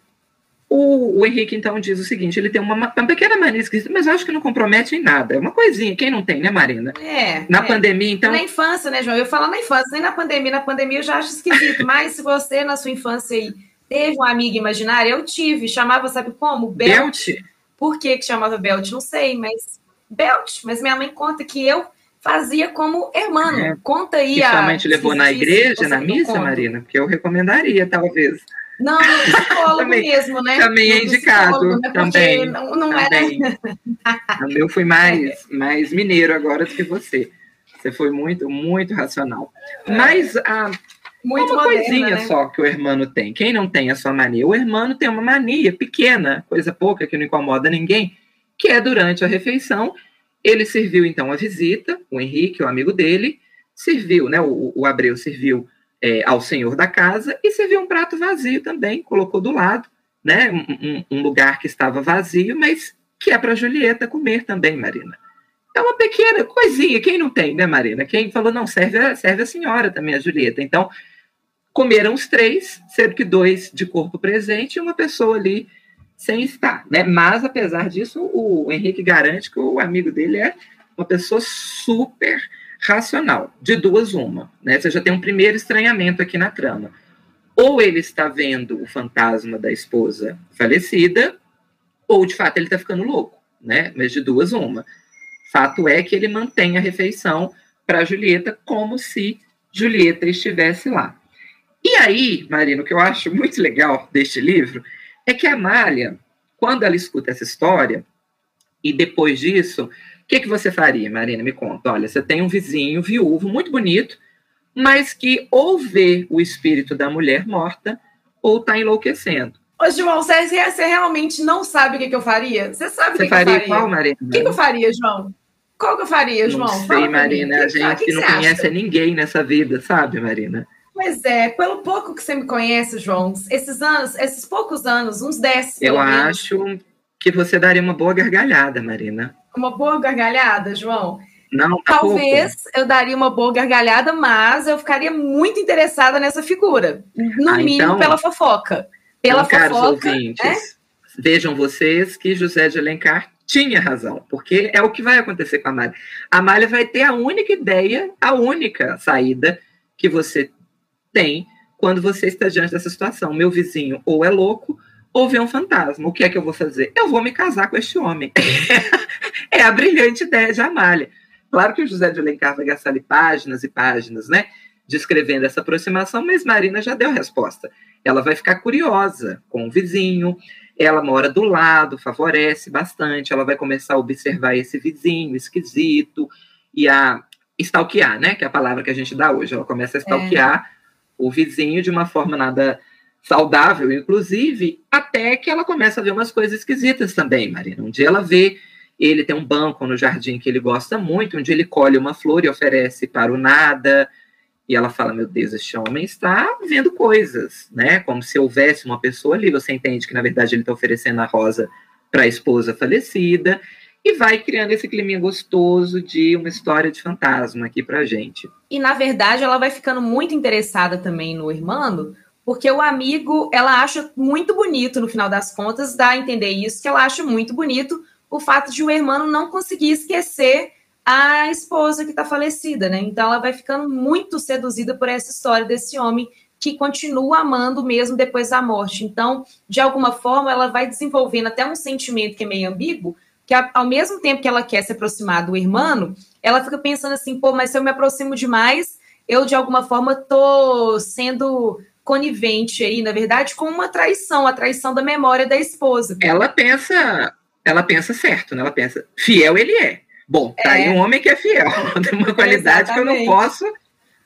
O, o, Henrique, então, diz o seguinte: ele tem uma, uma pequena mania esquisita, mas eu acho que não compromete em nada. É uma coisinha, quem não tem, né, Marina? É. Na é. pandemia, então. Na infância, né, João? Eu falo na infância, nem na pandemia. Na pandemia eu já acho esquisito, mas se você, na sua infância aí, teve um amigo imaginário, eu tive, chamava, sabe como? Belt. Belt. Por que, que chamava Belt? Não sei, mas. Belt. Mas minha mãe conta que eu fazia como irmão. É. Conta aí que a. Sua mãe te levou na igreja, na missa, Marina? Porque eu recomendaria, talvez. Não, no psicólogo também, mesmo, né? Também é indicado. Né? Também. Não, não também. o meu foi mais, é. mais mineiro agora do que você. Você foi muito, muito racional. É. Mas a. Muito uma moderna, coisinha né? só que o hermano tem. Quem não tem a sua mania? O hermano tem uma mania pequena, coisa pouca que não incomoda ninguém, que é durante a refeição. Ele serviu então a visita, o Henrique, o amigo dele, serviu, né? O, o Abreu serviu é, ao senhor da casa e serviu um prato vazio também, colocou do lado, né? Um, um lugar que estava vazio, mas que é para Julieta comer também, Marina. É uma pequena coisinha, quem não tem, né, Marina? Quem falou, não, serve, serve a senhora também, a Julieta. Então, comeram os três, sendo que dois de corpo presente e uma pessoa ali sem estar, né? Mas, apesar disso, o Henrique garante que o amigo dele é uma pessoa super racional. De duas, uma. Né? Você já tem um primeiro estranhamento aqui na trama. Ou ele está vendo o fantasma da esposa falecida, ou de fato ele está ficando louco. Né? Mas de duas, uma. Fato é que ele mantém a refeição para Julieta como se Julieta estivesse lá. E aí, Marina, o que eu acho muito legal deste livro é que a Amália, quando ela escuta essa história, e depois disso, o que, que você faria, Marina? Me conta. Olha, você tem um vizinho viúvo muito bonito, mas que ou vê o espírito da mulher morta ou está enlouquecendo. Ô, João, você, você, realmente não sabe o que, que eu faria? Você sabe o que, faria, que eu faria? qual, Marina? O que, que eu faria, João? Qual que eu faria, João? Não sei, Fala Marina. A gente que, não conhece ninguém nessa vida, sabe, Marina? Pois é, pelo pouco que você me conhece, João, esses anos, esses poucos anos, uns 10. Eu acho que você daria uma boa gargalhada, Marina. Uma boa gargalhada, João? Não, tá Talvez pouco. eu daria uma boa gargalhada, mas eu ficaria muito interessada nessa figura. No ah, mínimo então, pela fofoca. Pela então, fofoca. Caros ouvintes, é? vejam vocês que José de Alencar tinha razão, porque é o que vai acontecer com a Amália. A Amália vai ter a única ideia, a única saída que você tem quando você está diante dessa situação. Meu vizinho ou é louco ou vê um fantasma. O que é que eu vou fazer? Eu vou me casar com este homem. é a brilhante ideia de Amália. Claro que o José de Alencar vai gastar ali páginas e páginas, né? Descrevendo essa aproximação, mas Marina já deu a resposta. Ela vai ficar curiosa com o vizinho, ela mora do lado, favorece bastante, ela vai começar a observar esse vizinho esquisito e a stalkear, né? Que é a palavra que a gente dá hoje. Ela começa a stalkear é. O vizinho de uma forma nada saudável, inclusive, até que ela começa a ver umas coisas esquisitas também, Marina. Um dia ela vê ele tem um banco no jardim que ele gosta muito, um ele colhe uma flor e oferece para o nada, e ela fala: Meu Deus, este homem está vendo coisas, né? Como se houvesse uma pessoa ali. Você entende que, na verdade, ele está oferecendo a rosa para a esposa falecida, e vai criando esse clima gostoso de uma história de fantasma aqui para gente. E, na verdade, ela vai ficando muito interessada também no Irmando, porque o amigo, ela acha muito bonito, no final das contas, dá a entender isso, que ela acha muito bonito o fato de o irmão não conseguir esquecer a esposa que está falecida, né? Então ela vai ficando muito seduzida por essa história desse homem que continua amando mesmo depois da morte. Então, de alguma forma, ela vai desenvolvendo até um sentimento que é meio ambíguo, que ao mesmo tempo que ela quer se aproximar do irmão, ela fica pensando assim, pô, mas se eu me aproximo demais, eu de alguma forma tô sendo conivente aí, na verdade, com uma traição, a traição da memória da esposa. Ela pensa, ela pensa certo, né? Ela pensa, fiel ele é. Bom, tá é. aí um homem que é fiel, tem uma qualidade Exatamente. que eu não posso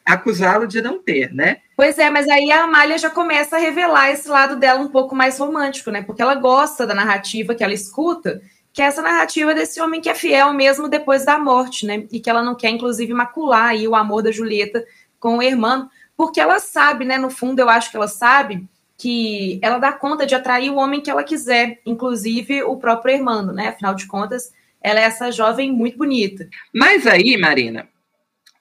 acusá-lo de não ter, né? Pois é, mas aí a Amália já começa a revelar esse lado dela um pouco mais romântico, né? Porque ela gosta da narrativa que ela escuta, que é essa narrativa desse homem que é fiel mesmo depois da morte, né? E que ela não quer, inclusive, macular aí o amor da Julieta com o irmão, porque ela sabe, né? No fundo, eu acho que ela sabe que ela dá conta de atrair o homem que ela quiser, inclusive o próprio Hermano, né? Afinal de contas, ela é essa jovem muito bonita. Mas aí, Marina,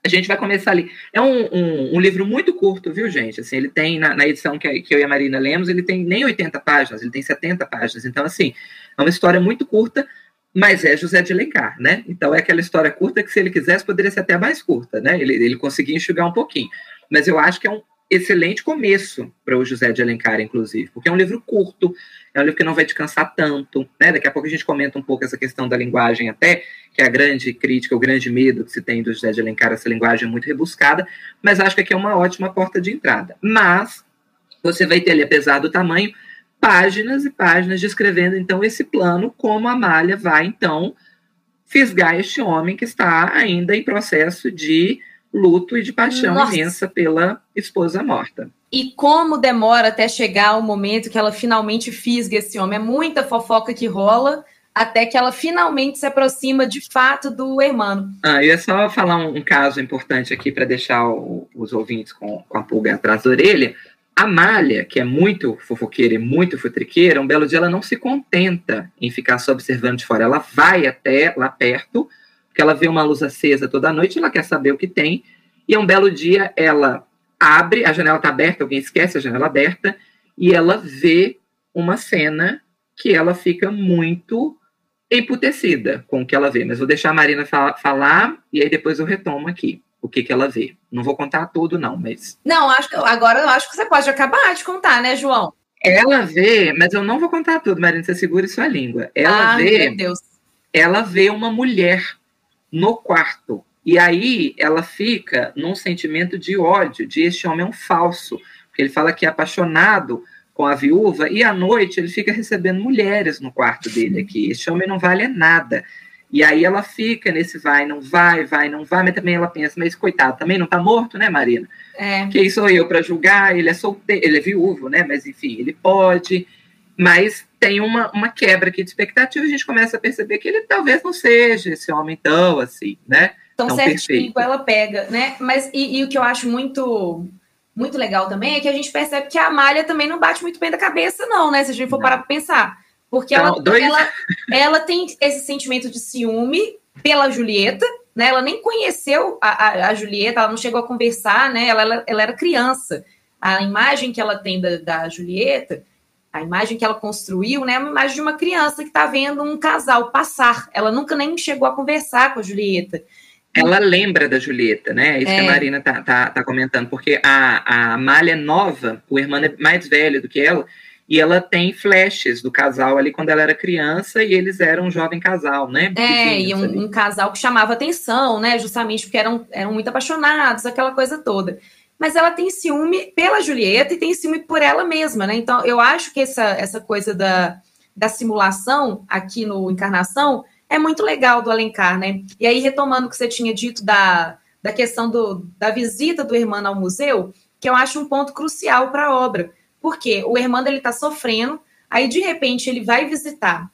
a gente vai começar ali. É um, um, um livro muito curto, viu, gente? Assim, ele tem, na, na edição que, que eu e a Marina lemos, ele tem nem 80 páginas, ele tem 70 páginas. Então, assim, é uma história muito curta, mas é José de Alencar, né? Então é aquela história curta que, se ele quisesse, poderia ser até mais curta, né? Ele, ele conseguia enxugar um pouquinho. Mas eu acho que é um, excelente começo para o José de Alencar, inclusive, porque é um livro curto, é um livro que não vai te cansar tanto, né? Daqui a pouco a gente comenta um pouco essa questão da linguagem até, que é a grande crítica, o grande medo que se tem do José de Alencar, essa linguagem muito rebuscada, mas acho que aqui é uma ótima porta de entrada. Mas você vai ter ali, apesar do tamanho, páginas e páginas descrevendo então esse plano, como a Malha vai então fisgar este homem que está ainda em processo de luto e de paixão Nossa. imensa pela esposa morta. E como demora até chegar o momento que ela finalmente fisga esse homem. É muita fofoca que rola até que ela finalmente se aproxima de fato do irmão. Ah, eu ia só falar um, um caso importante aqui para deixar o, os ouvintes com, com a pulga atrás da orelha. A Malha, que é muito fofoqueira e muito futriqueira, um belo dia ela não se contenta em ficar só observando de fora. Ela vai até lá perto porque ela vê uma luz acesa toda noite, ela quer saber o que tem, e um belo dia ela abre, a janela está aberta, alguém esquece a janela aberta, e ela vê uma cena que ela fica muito emputecida com o que ela vê. Mas vou deixar a Marina falar e aí depois eu retomo aqui o que, que ela vê. Não vou contar tudo, não, mas. Não, acho agora eu acho que você pode acabar de contar, né, João? Ela vê, mas eu não vou contar tudo, Marina, você segura sua língua. Ela ah, vê. Meu Deus. Ela vê uma mulher no quarto. E aí ela fica num sentimento de ódio, de este homem é um falso. Porque ele fala que é apaixonado com a viúva, e à noite ele fica recebendo mulheres no quarto dele aqui. Este homem não vale nada. E aí ela fica nesse vai, não vai, vai, não vai, mas também ela pensa, mas coitado, também não tá morto, né, Marina? É. Quem sou eu para julgar? Ele é solteiro, ele é viúvo, né? Mas enfim, ele pode. Mas tem uma, uma quebra aqui de expectativa, a gente começa a perceber que ele talvez não seja esse homem tão assim, né? Tão, tão certinho perfeito. ela pega, né? Mas e, e o que eu acho muito muito legal também é que a gente percebe que a Amália também não bate muito bem da cabeça, não, né? Se a gente for não. parar para pensar. Porque ela, dois... ela, ela tem esse sentimento de ciúme pela Julieta, né? Ela nem conheceu a, a, a Julieta, ela não chegou a conversar, né? Ela, ela, ela era criança. A imagem que ela tem da, da Julieta, a imagem que ela construiu, né? É uma imagem de uma criança que está vendo um casal passar. Ela nunca nem chegou a conversar com a Julieta. Ela lembra da Julieta, né? Isso é. que a é. Marina tá, tá, tá comentando, porque a, a Amália é nova, o irmão é mais velho do que ela, e ela tem flashes do casal ali quando ela era criança e eles eram um jovem casal, né? É, e um, um, casal que chamava atenção, né? Justamente porque eram, eram muito apaixonados, aquela coisa toda. Mas ela tem ciúme pela Julieta e tem ciúme por ela mesma, né? Então eu acho que essa, essa coisa da, da simulação aqui no Encarnação é muito legal do Alencar, né? E aí, retomando o que você tinha dito da, da questão do, da visita do irmão ao museu, que eu acho um ponto crucial para a obra. Porque o irmão ele está sofrendo, aí de repente ele vai visitar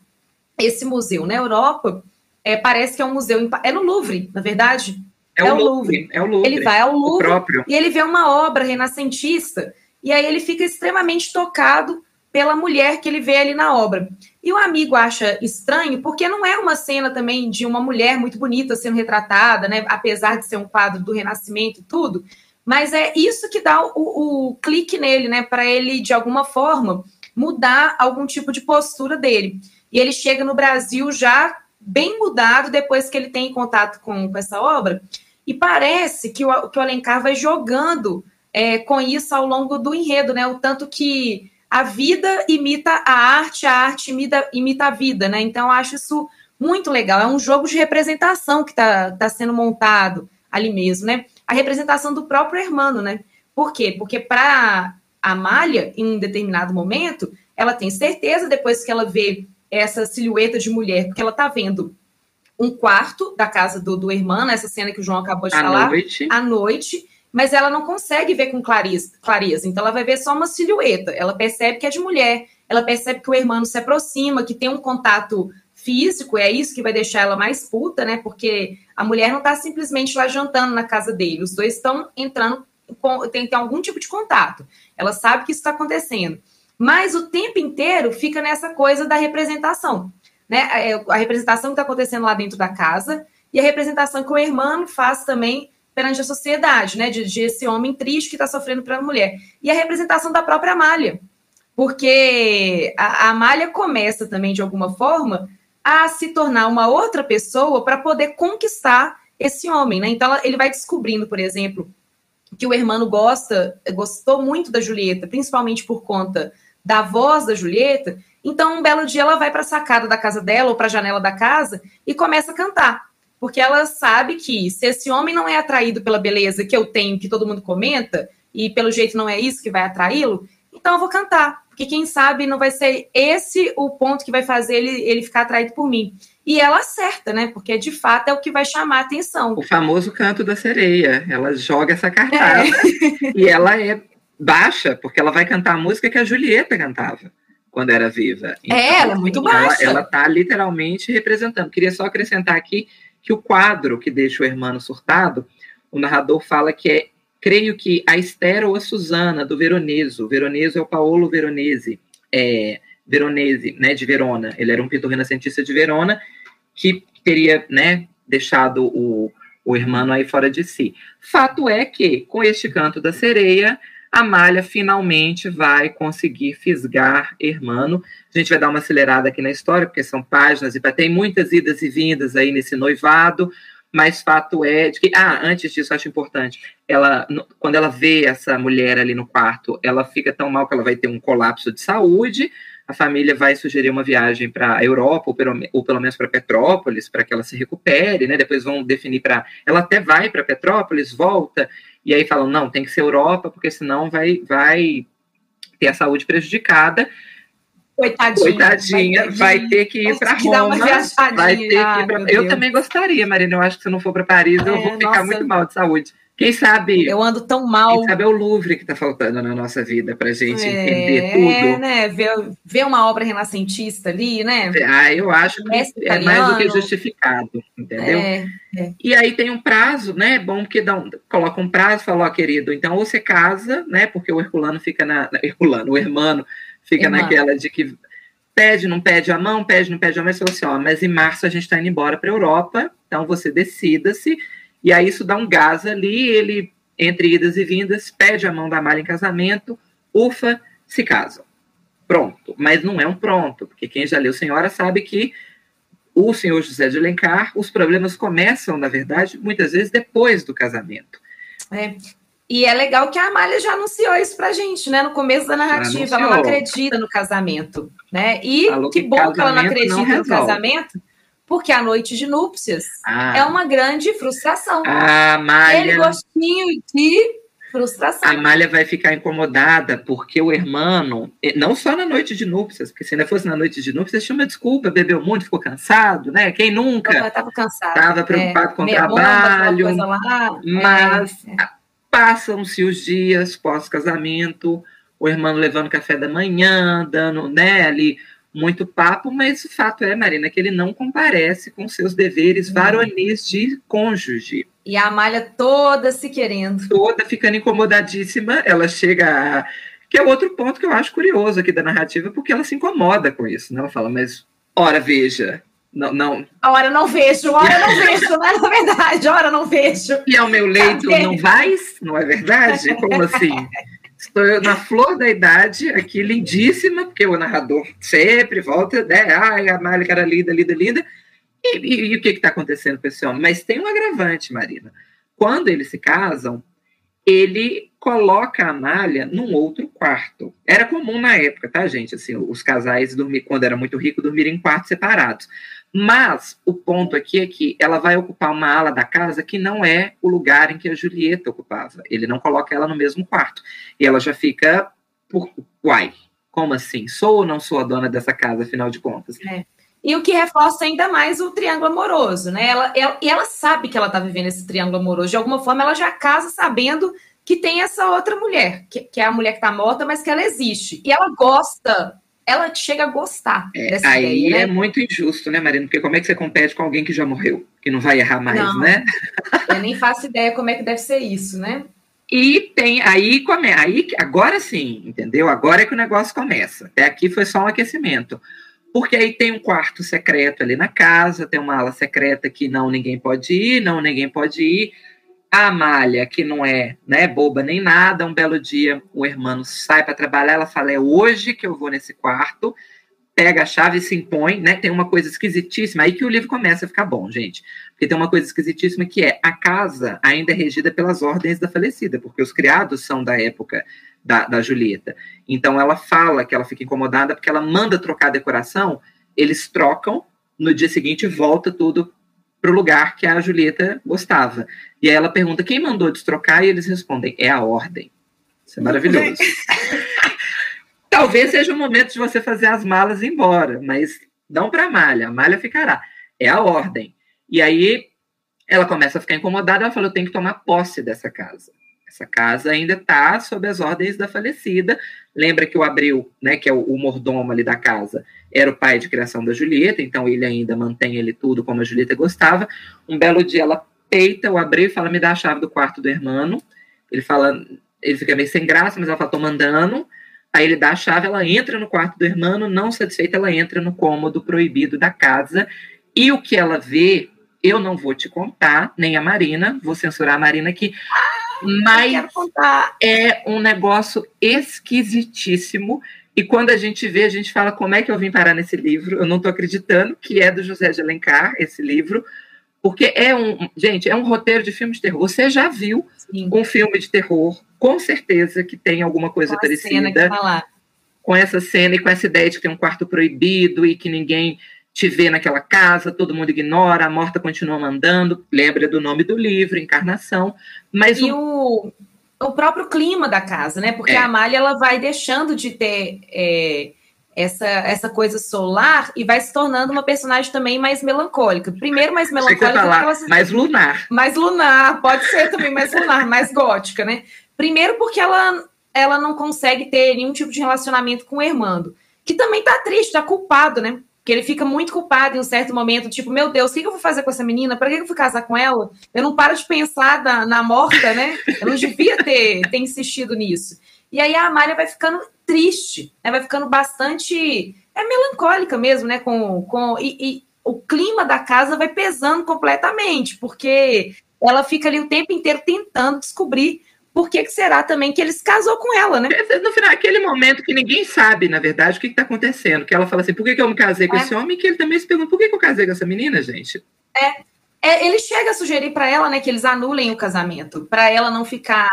esse museu na Europa, é, parece que é um museu. Em, é no Louvre, na verdade. É, é o, Louvre, Louvre, É o Louvre. Ele vai ao Louvre e ele vê uma obra renascentista, e aí ele fica extremamente tocado pela mulher que ele vê ali na obra. E o amigo acha estranho, porque não é uma cena também de uma mulher muito bonita sendo retratada, né? Apesar de ser um quadro do Renascimento e tudo. Mas é isso que dá o, o clique nele, né? Para ele, de alguma forma, mudar algum tipo de postura dele. E ele chega no Brasil já bem mudado depois que ele tem contato com, com essa obra. E parece que o, que o Alencar vai jogando é, com isso ao longo do enredo, né? O tanto que a vida imita a arte, a arte imita, imita a vida, né? Então, eu acho isso muito legal. É um jogo de representação que está tá sendo montado ali mesmo, né? A representação do próprio Hermano, né? Por quê? Porque para a Malha, em um determinado momento, ela tem certeza, depois que ela vê essa silhueta de mulher, porque ela está vendo um quarto da casa do, do irmão, essa cena que o João acabou de à falar, noite. à noite, mas ela não consegue ver com clareza. Então ela vai ver só uma silhueta. Ela percebe que é de mulher, ela percebe que o irmão se aproxima, que tem um contato físico, é isso que vai deixar ela mais puta, né? Porque a mulher não está simplesmente lá jantando na casa dele, os dois estão entrando, com, tem, tem algum tipo de contato. Ela sabe que isso está acontecendo. Mas o tempo inteiro fica nessa coisa da representação, né? A, é, a representação que está acontecendo lá dentro da casa e a representação que o irmão faz também perante a sociedade, né? De, de esse homem triste que está sofrendo pela mulher. E a representação da própria Amália. Porque a, a Amália começa também, de alguma forma, a se tornar uma outra pessoa para poder conquistar esse homem, né? Então ele vai descobrindo, por exemplo, que o Hermano gosta, gostou muito da Julieta, principalmente por conta da voz da Julieta. Então, um belo dia ela vai para a sacada da casa dela ou para a janela da casa e começa a cantar porque ela sabe que se esse homem não é atraído pela beleza que eu tenho, que todo mundo comenta, e pelo jeito não é isso que vai atraí-lo, então eu vou cantar, porque quem sabe não vai ser esse o ponto que vai fazer ele, ele ficar atraído por mim. E ela acerta, né? Porque de fato é o que vai chamar a atenção. O famoso canto da sereia. Ela joga essa cartada é. e ela é baixa, porque ela vai cantar a música que a Julieta cantava quando era viva. Então, é, ela é muito baixa. Ela está literalmente representando. Queria só acrescentar aqui que o quadro que deixa o hermano surtado, o narrador fala que é, creio que a Esther ou a Susana, do Veroneso. Veroneso é o Paolo Veronese, é, Veronese, né, de Verona. Ele era um pintor renascentista de Verona, que teria, né, deixado o, o hermano aí fora de si. Fato é que, com este canto da sereia, a Malha finalmente vai conseguir fisgar Hermano. A gente vai dar uma acelerada aqui na história, porque são páginas e tem muitas idas e vindas aí nesse noivado, mas fato é de que. Ah, antes disso, acho importante. Ela, quando ela vê essa mulher ali no quarto, ela fica tão mal que ela vai ter um colapso de saúde. A família vai sugerir uma viagem para a Europa, ou pelo, ou pelo menos para Petrópolis, para que ela se recupere, né? Depois vão definir para. Ela até vai para Petrópolis, volta, e aí falam, não, tem que ser Europa, porque senão vai, vai ter a saúde prejudicada. Coitadinha, Coitadinha vai, vai ter que ir para Roma. Vai ter que ir pra... Eu também gostaria, Marina. Eu acho que se não for para Paris, é, eu vou ficar nossa. muito mal de saúde. Quem sabe. Eu ando tão mal. Quem sabe é o Louvre que está faltando na nossa vida para gente é, entender tudo. É, né? Ver, ver uma obra renascentista ali, né? Ah, eu acho que é mais do que justificado, entendeu? É, é. E aí tem um prazo, né? Bom que dá um, coloca um prazo, falou, ó, querido, então ou você casa, né? Porque o Herculano fica na. Herculano, o Hermano fica naquela de que pede, não pede a mão, pede, não pede a mão, mas falou assim, ó, mas em março a gente está indo embora para a Europa, então você decida-se e aí isso dá um gás ali, ele, entre idas e vindas, pede a mão da Malha em casamento, ufa, se casam. Pronto. Mas não é um pronto, porque quem já leu Senhora sabe que o senhor José de Alencar, os problemas começam, na verdade, muitas vezes depois do casamento. É. E é legal que a Amália já anunciou isso pra gente, né? No começo da narrativa. Ela não acredita no casamento, né? E que bom que ela não acredita não no casamento, porque a noite de núpcias ah. é uma grande frustração. A Malha... Aquele gostinho de frustração. A Malha vai ficar incomodada porque o irmão, não só na noite de núpcias, porque se ainda fosse na noite de núpcias, tinha uma desculpa, bebeu muito, ficou cansado, né? Quem nunca? Estava cansado. Estava preocupado é, com o trabalho. Bomba, mas é, é. passam-se os dias pós-casamento, o irmão levando café da manhã, dando, né, ali muito papo, mas o fato é, Marina, que ele não comparece com seus deveres uhum. varonis de cônjuge. E a Amália toda se querendo. Toda ficando incomodadíssima, ela chega a... Que é outro ponto que eu acho curioso aqui da narrativa, porque ela se incomoda com isso, né? Ela fala, mas, ora, veja, não, não. Ora, não vejo, ora, não vejo, né? Na verdade, ora, não vejo. E ao meu leito não vais, não é verdade? Como assim? Estou na flor da idade, aqui lindíssima, porque o narrador sempre volta, né? Ai, a Mália era linda, linda, linda. E, e, e o que está acontecendo com esse homem? Mas tem um agravante, Marina. Quando eles se casam, ele coloca a Amália num outro quarto. Era comum na época, tá, gente? Assim, os casais dormir, quando era muito rico, dormirem em quartos separados. Mas o ponto aqui é que ela vai ocupar uma ala da casa que não é o lugar em que a Julieta ocupava. Ele não coloca ela no mesmo quarto. E ela já fica por uai, como assim? Sou ou não sou a dona dessa casa, afinal de contas? É. E o que reforça ainda mais o triângulo amoroso, né? Ela, ela, e ela sabe que ela está vivendo esse triângulo amoroso. De alguma forma, ela já casa sabendo que tem essa outra mulher, que, que é a mulher que está morta, mas que ela existe. E ela gosta ela chega a gostar é, dessa aí ideia, né? é muito injusto, né, Marina? Porque como é que você compete com alguém que já morreu, que não vai errar mais, não, né? Eu nem faço ideia como é que deve ser isso, né? E tem aí come, aí agora sim, entendeu? Agora é que o negócio começa. Até aqui foi só um aquecimento. Porque aí tem um quarto secreto ali na casa, tem uma ala secreta que não ninguém pode ir, não ninguém pode ir. A Amália, que não é né, boba nem nada, um belo dia o irmão sai para trabalhar, ela fala: é hoje que eu vou nesse quarto, pega a chave e se impõe, né? Tem uma coisa esquisitíssima, aí que o livro começa a ficar bom, gente. Porque tem uma coisa esquisitíssima que é a casa ainda é regida pelas ordens da falecida, porque os criados são da época da, da Julieta. Então ela fala que ela fica incomodada porque ela manda trocar a decoração, eles trocam, no dia seguinte volta tudo para o lugar que a Julieta gostava. E aí ela pergunta quem mandou destrocar e eles respondem: é a ordem. Isso é maravilhoso. Talvez seja o momento de você fazer as malas e ir embora, mas não para a malha, a malha ficará. É a ordem. E aí ela começa a ficar incomodada, ela fala: eu tenho que tomar posse dessa casa. Essa casa ainda está sob as ordens da falecida. Lembra que o Abril, né, que é o, o, mordomo ali da casa, era o pai de criação da Julieta, então ele ainda mantém ele tudo como a Julieta gostava. Um belo dia ela peita o Abril e fala: me dá a chave do quarto do irmão. Ele fala, ele fica meio sem graça, mas ela fala: tô mandando. Aí ele dá a chave, ela entra no quarto do irmão, não satisfeita, ela entra no cômodo proibido da casa. E o que ela vê, eu não vou te contar, nem a Marina, vou censurar a Marina aqui Mas é um negócio esquisitíssimo. E quando a gente vê, a gente fala como é que eu vim parar nesse livro. Eu não estou acreditando que é do José de Alencar, esse livro, porque é um. Gente, é um roteiro de filme de terror. Você já viu Sim. um filme de terror, com certeza que tem alguma coisa com parecida. Tá com essa cena e com essa ideia de que tem um quarto proibido e que ninguém te vê naquela casa, todo mundo ignora, a morta continua mandando, lembra do nome do livro, Encarnação, mas e o, o próprio clima da casa, né? Porque é. a Amália ela vai deixando de ter é, essa, essa coisa solar e vai se tornando uma personagem também mais melancólica. Primeiro mais melancólica, falar, ela... mais lunar. Mais lunar, pode ser também mais lunar, mais gótica, né? Primeiro porque ela ela não consegue ter nenhum tipo de relacionamento com o Hermando, que também tá triste, tá culpado, né? Que ele fica muito culpado em um certo momento, tipo, meu Deus, o que eu vou fazer com essa menina? Para que eu fui casar com ela? Eu não paro de pensar na, na morta, né? Eu não devia ter, ter insistido nisso. E aí a Amália vai ficando triste, né? vai ficando bastante é melancólica mesmo, né? Com, com e, e o clima da casa vai pesando completamente, porque ela fica ali o tempo inteiro tentando descobrir por que, que será também que ele se casou com ela, né? No final, aquele momento que ninguém sabe, na verdade, o que está acontecendo. Que ela fala assim, por que, que eu me casei com é. esse homem? Que ele também se pergunta, por que, que eu casei com essa menina, gente? É. é ele chega a sugerir para ela, né, que eles anulem o casamento, para ela não ficar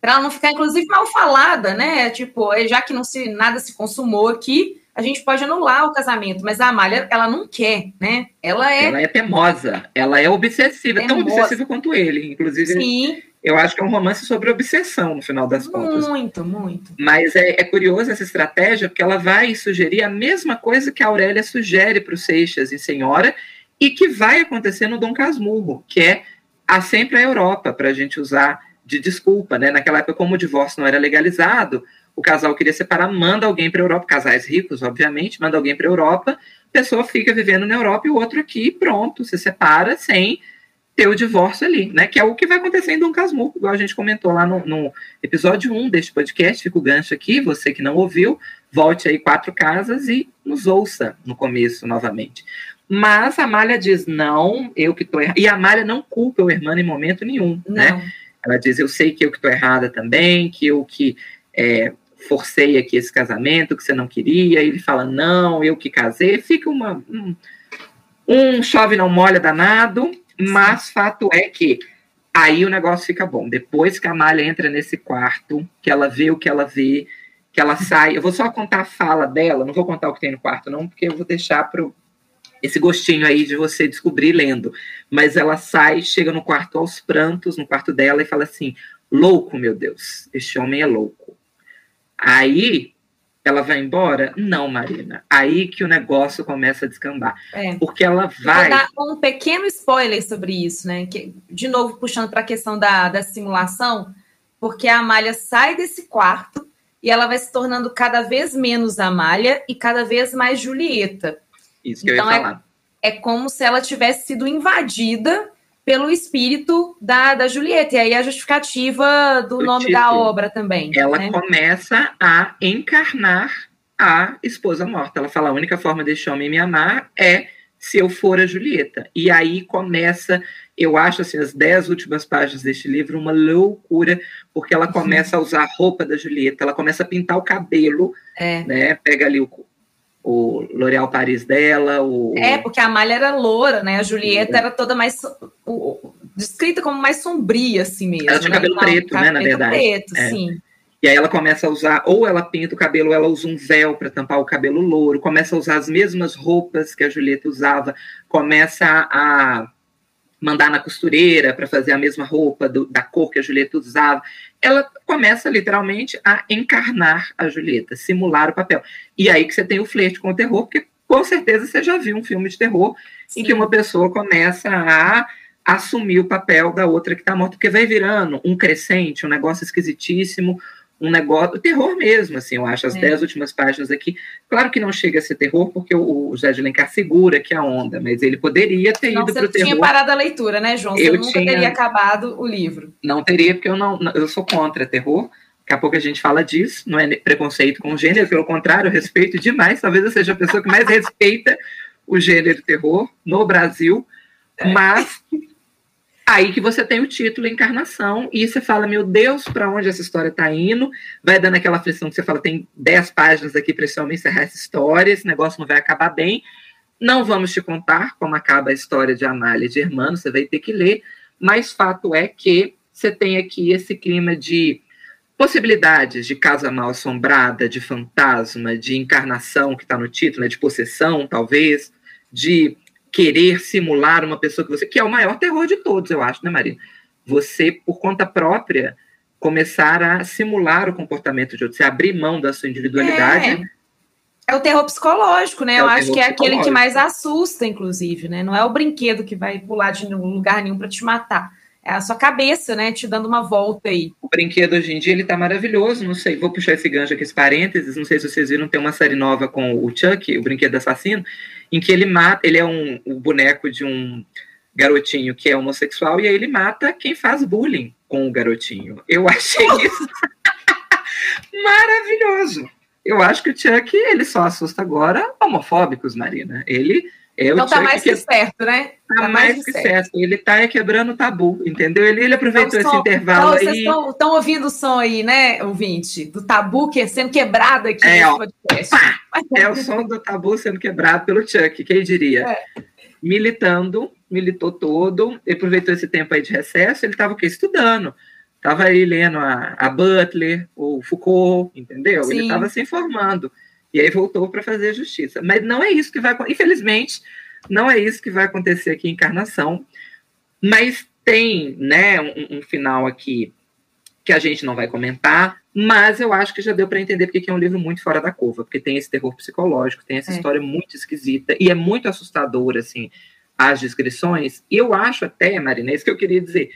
para ela não ficar, inclusive, mal falada, né? Tipo, já que não se nada se consumou aqui, a gente pode anular o casamento, mas a Amália, ela não quer, né? Ela é. Ela é teimosa, ela é obsessiva, teimosa. tão obsessiva quanto ele. Inclusive, Sim eu acho que é um romance sobre obsessão, no final das contas. Muito, muito. Mas é, é curioso essa estratégia, porque ela vai sugerir a mesma coisa que a Aurélia sugere para o Seixas em Senhora, e que vai acontecer no Dom Casmurro, que é há sempre a Europa, para a gente usar de desculpa. Né? Naquela época, como o divórcio não era legalizado, o casal queria separar, manda alguém para a Europa, casais ricos, obviamente, manda alguém para a Europa, a pessoa fica vivendo na Europa e o outro aqui, pronto, se separa sem ter o divórcio ali, né? Que é o que vai acontecer em Dom Casmurro, igual a gente comentou lá no, no, episódio 1 deste podcast, fica o gancho aqui, você que não ouviu, volte aí quatro casas e nos ouça no começo novamente. Mas a Malha diz, não, eu que estou errada. E a Malha não culpa o irmão em momento nenhum, né? não. né? Ela diz, eu sei que eu que estou errada também, que eu que é, forcei aqui esse casamento, que você não queria. Ele fala, não, eu que casei. Fica uma... Um, um chove não molha danado, mas fato é que aí o negócio fica bom. Depois que a Malha entra nesse quarto, que ela vê o que ela vê, que ela sai. Eu vou só contar a fala dela, não vou contar o que tem no quarto, não, porque eu vou deixar para esse gostinho aí de você descobrir lendo. Mas ela sai, chega no quarto aos prantos, no quarto dela, e fala assim: louco, meu Deus, este homem é louco. Aí ela vai embora? Não, Marina. Aí que o negócio começa a descambar. É. Porque ela vai. Vou dar um pequeno spoiler sobre isso, né? Que, de novo, puxando para a questão da, da simulação, porque a Amália sai desse quarto e ela vai se tornando cada vez menos Amália e cada vez mais Julieta. Isso que então, eu ia então, falar. É, é como se ela tivesse sido invadida pelo espírito da, da Julieta. E aí a justificativa do o nome título. da obra também. Ela né? começa a encarnar a esposa morta. Ela fala: a única forma deste homem me amar é se eu for a Julieta. E aí começa, eu acho assim, as dez últimas páginas deste livro, uma loucura, porque ela começa a usar a roupa da Julieta, ela começa a pintar o cabelo, é. né? Pega ali o, o L'Oréal Paris dela. O... É, porque a Amália era loura, né? A Julieta é. era toda mais. O, descrita como mais sombria, assim mesmo. Ela tinha né? cabelo preto, então, né? Na verdade. preto, é. sim. E aí ela começa a usar, ou ela pinta o cabelo, ou ela usa um véu para tampar o cabelo louro, começa a usar as mesmas roupas que a Julieta usava, começa a mandar na costureira para fazer a mesma roupa do, da cor que a Julieta usava. Ela começa literalmente a encarnar a Julieta, simular o papel. E aí que você tem o flerte com o terror, porque com certeza você já viu um filme de terror Sim. em que uma pessoa começa a assumir o papel da outra que está morta, porque vai virando um crescente, um negócio esquisitíssimo, um negócio, terror mesmo, assim, eu acho, as é. dez últimas páginas aqui, claro que não chega a ser terror, porque o, o José de Lencar segura que a onda, mas ele poderia ter não, ido para o terror. Você tinha parado a leitura, né, João? Você eu nunca tinha... teria acabado o livro. Não teria, porque eu não, eu sou contra terror, daqui a pouco a gente fala disso, não é preconceito com o gênero, pelo contrário, eu respeito demais, talvez eu seja a pessoa que mais respeita o gênero terror no Brasil, é. mas Aí que você tem o título Encarnação, e você fala, meu Deus, para onde essa história está indo? Vai dando aquela aflição que você fala, tem 10 páginas aqui para esse homem encerrar essa história, esse negócio não vai acabar bem. Não vamos te contar como acaba a história de Amália e de Hermano, você vai ter que ler, mas fato é que você tem aqui esse clima de possibilidades de casa mal assombrada, de fantasma, de encarnação, que está no título, né, de possessão, talvez, de querer simular uma pessoa que você. que é o maior terror de todos, eu acho, né, Marina? Você, por conta própria, começar a simular o comportamento de outro, você abrir mão da sua individualidade. É, é o terror psicológico, né? É eu acho que é aquele que mais assusta, inclusive, né? Não é o brinquedo que vai pular de lugar nenhum para te matar. É a sua cabeça, né, te dando uma volta aí. O brinquedo hoje em dia ele tá maravilhoso, não sei, vou puxar esse gancho aqui, esse parênteses, não sei se vocês viram, tem uma série nova com o Chuck, o brinquedo assassino, em que ele mata, ele é um, um boneco de um garotinho que é homossexual e aí ele mata quem faz bullying com o garotinho. Eu achei isso maravilhoso. Eu acho que o Chuck, ele só assusta agora homofóbicos, Marina. Ele é então tá mais que, que certo, né? Tá, tá mais, mais que certo. certo. Ele tá quebrando o tabu, entendeu? Ele, ele aproveitou então, esse som, intervalo então, aí. Vocês estão ouvindo o som aí, né, ouvinte? Do tabu que é sendo quebrado aqui é, ó, podcast. é o som do tabu sendo quebrado pelo Chuck, quem diria? É. Militando, militou todo, ele aproveitou esse tempo aí de recesso, ele estava o quê? Estudando. Estava aí lendo a, a Butler, o Foucault, entendeu? Sim. Ele estava se informando. E aí voltou para fazer justiça. Mas não é isso que vai infelizmente, não é isso que vai acontecer aqui em Encarnação. Mas tem, né, um, um final aqui que a gente não vai comentar, mas eu acho que já deu para entender porque é um livro muito fora da curva, porque tem esse terror psicológico, tem essa é. história muito esquisita e é muito assustadora, assim, as descrições. E eu acho até, Marina, isso que eu queria dizer,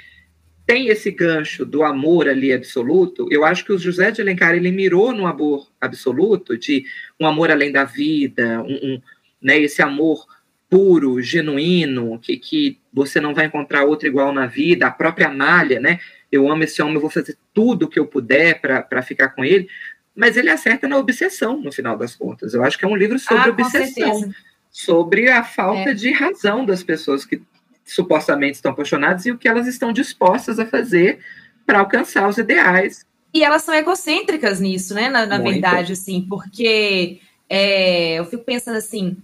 tem esse gancho do amor ali absoluto, eu acho que o José de Alencar ele mirou no amor absoluto, de um amor além da vida, um, um né, esse amor puro, genuíno, que, que você não vai encontrar outro igual na vida, a própria malha, né? Eu amo esse homem, eu vou fazer tudo o que eu puder para ficar com ele, mas ele acerta na obsessão, no final das contas. Eu acho que é um livro sobre ah, obsessão, sobre a falta é. de razão das pessoas que supostamente estão apaixonadas e o que elas estão dispostas a fazer para alcançar os ideais. E elas são egocêntricas nisso, né? Na, na verdade, assim, porque é, eu fico pensando assim,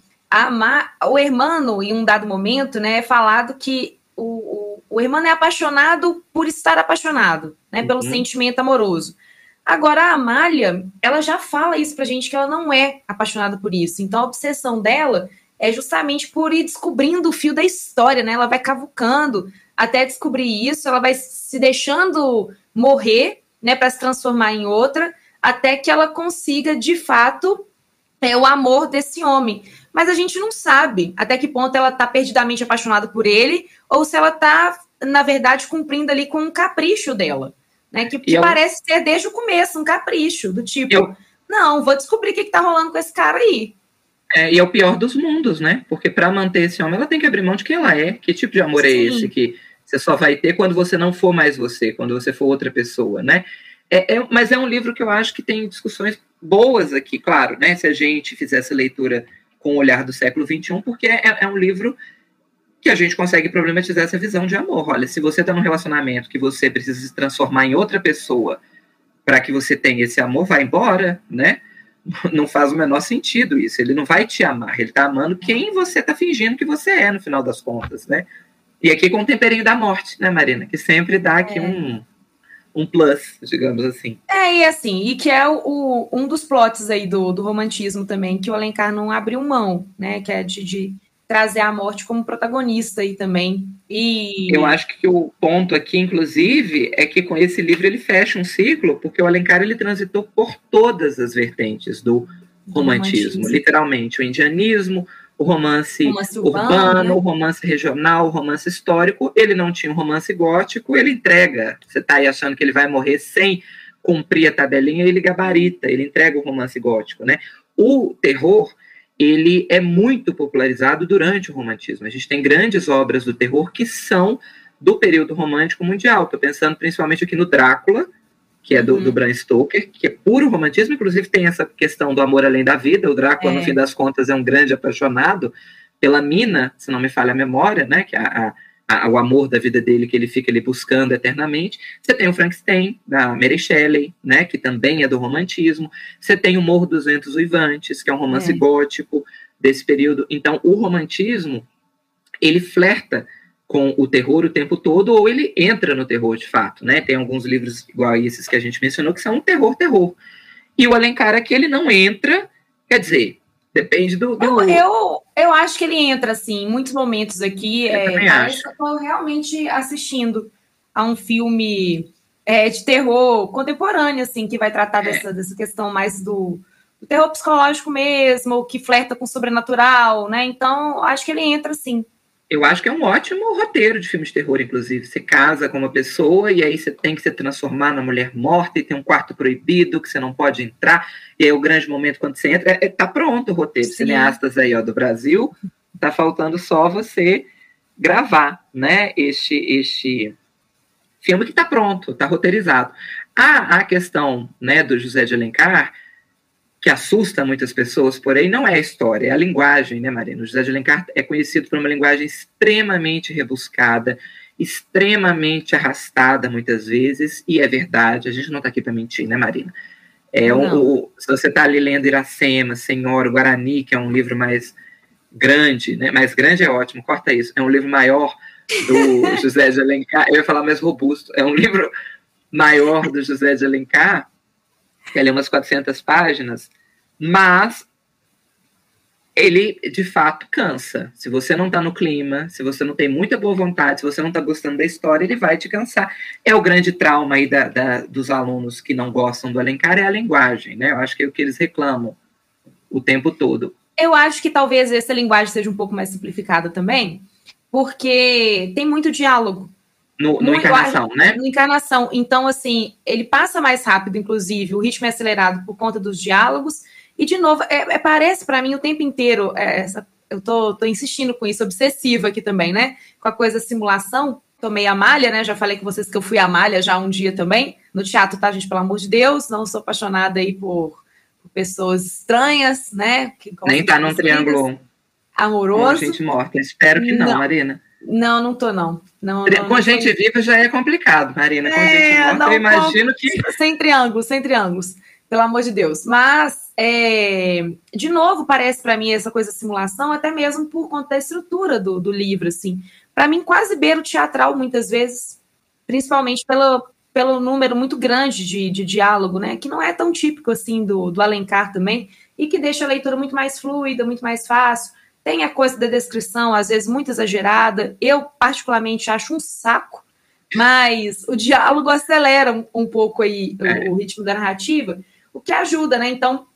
o hermano, em um dado momento, né, é falado que o, o, o hermano é apaixonado por estar apaixonado, né? Uhum. Pelo sentimento amoroso. Agora, a Amália, ela já fala isso pra gente, que ela não é apaixonada por isso. Então, a obsessão dela é justamente por ir descobrindo o fio da história, né? Ela vai cavucando até descobrir isso, ela vai se deixando morrer, né, para se transformar em outra, até que ela consiga de fato é, o amor desse homem. Mas a gente não sabe até que ponto ela está perdidamente apaixonada por ele ou se ela está, na verdade, cumprindo ali com um capricho dela, né? Que, que parece eu... ser desde o começo um capricho do tipo, eu... não, vou descobrir o que está rolando com esse cara aí. É, e é o pior dos mundos, né? Porque para manter esse homem, ela tem que abrir mão de quem ela é. Que tipo de amor é Sim. é esse que você só vai ter quando você não for mais você, quando você for outra pessoa, né? É, é, mas é um livro que eu acho que tem discussões boas aqui, claro, né? Se a gente fizesse leitura com o olhar do século XXI, porque é, é um livro que a gente consegue problematizar essa visão de amor. Olha, se você está num relacionamento que você precisa se transformar em outra pessoa para que você tenha esse amor, vai embora, né? não faz o menor sentido isso. Ele não vai te amar, ele está amando quem você está fingindo que você é, no final das contas, né? E aqui com o temperinho da morte, né, Marina? Que sempre dá aqui é. um, um plus, digamos assim. É, e assim, e que é o, um dos plots aí do, do romantismo também, que o Alencar não abriu mão, né? Que é de, de trazer a morte como protagonista aí também. E... Eu acho que o ponto aqui, inclusive, é que com esse livro ele fecha um ciclo, porque o Alencar ele transitou por todas as vertentes do romantismo, romantismo. literalmente, o indianismo, o romance, romance urbano, urbano, né? o romance regional, o romance histórico. Ele não tinha um romance gótico, ele entrega. Você está aí achando que ele vai morrer sem cumprir a tabelinha, ele gabarita, ele entrega o romance gótico, né? O terror ele é muito popularizado durante o romantismo. A gente tem grandes obras do terror que são do período romântico mundial. Estou pensando principalmente aqui no Drácula, que é do, uhum. do Bram Stoker, que é puro romantismo, inclusive tem essa questão do amor além da vida. O Drácula, é. no fim das contas, é um grande apaixonado pela Mina, se não me falha a memória, né? Que é a, a, a, o amor da vida dele que ele fica ali buscando eternamente. Você tem o Frankenstein, da Mary Shelley, né, que também é do romantismo. Você tem o Morro dos Ventos Uivantes, que é um romance é. gótico desse período. Então, o romantismo, ele flerta com o terror o tempo todo, ou ele entra no terror de fato, né? Tem alguns livros igual a esses que a gente mencionou que são um terror, terror. E o Alencar aqui, ele não entra, quer dizer, depende do... do... Eu, eu, eu, acho que ele entra, assim, em muitos momentos aqui, eu é, parece que eu estou realmente assistindo a um filme é, de terror contemporâneo, assim, que vai tratar é. dessa, dessa questão mais do, do terror psicológico mesmo, que flerta com o sobrenatural, né? Então, acho que ele entra, sim eu acho que é um ótimo roteiro de filme de terror, inclusive. Você casa com uma pessoa e aí você tem que se transformar na mulher morta e tem um quarto proibido que você não pode entrar. E aí o grande momento quando você entra, é, é tá pronto o roteiro. Sim. Cineastas aí ó, do Brasil, tá faltando só você gravar, né? Este, este filme que tá pronto, tá roteirizado. A, a questão né, do José de Alencar que assusta muitas pessoas, porém não é a história, é a linguagem, né, Marina? O José de Alencar é conhecido por uma linguagem extremamente rebuscada, extremamente arrastada muitas vezes, e é verdade, a gente não está aqui para mentir, né, Marina? É um, o, se você está ali lendo Iracema, Senhor, Guarani, que é um livro mais grande, né? Mais grande é ótimo, corta isso. É um livro maior do José de Alencar, eu ia falar mais robusto, é um livro maior do José de Alencar, que é umas 400 páginas, mas ele de fato cansa. Se você não está no clima, se você não tem muita boa vontade, se você não está gostando da história, ele vai te cansar. É o grande trauma aí da, da, dos alunos que não gostam do Alencar, é a linguagem, né? Eu acho que é o que eles reclamam o tempo todo. Eu acho que talvez essa linguagem seja um pouco mais simplificada também, porque tem muito diálogo. No, no, encarnação, né? No encarnação. Então, assim, ele passa mais rápido, inclusive, o ritmo é acelerado por conta dos diálogos. E, de novo, é, é parece para mim o tempo inteiro, é, essa, eu tô, tô insistindo com isso, obsessiva aqui também, né? Com a coisa simulação. Tomei a malha, né? Já falei com vocês que eu fui a malha já um dia também. No teatro, tá, gente? Pelo amor de Deus, não sou apaixonada aí por, por pessoas estranhas, né? Que, Nem tá num triângulo amoroso. Com gente morta. Espero que não, não. Marina. Não, não tô, não. não, não com não gente viva já é complicado, Marina. Com é, gente morta, eu imagino que. Sem triângulos, sem triângulos. Pelo amor de Deus. Mas, é, de novo, parece para mim essa coisa simulação, até mesmo por conta da estrutura do, do livro, assim. Para mim, quase beiro teatral, muitas vezes, principalmente pelo, pelo número muito grande de, de diálogo, né? Que não é tão típico assim do, do Alencar também, e que deixa a leitura muito mais fluida, muito mais fácil. Tem a coisa da descrição, às vezes muito exagerada. Eu, particularmente, acho um saco, mas o diálogo acelera um, um pouco aí é. o, o, ritmo da narrativa, o que ajuda, né? Então,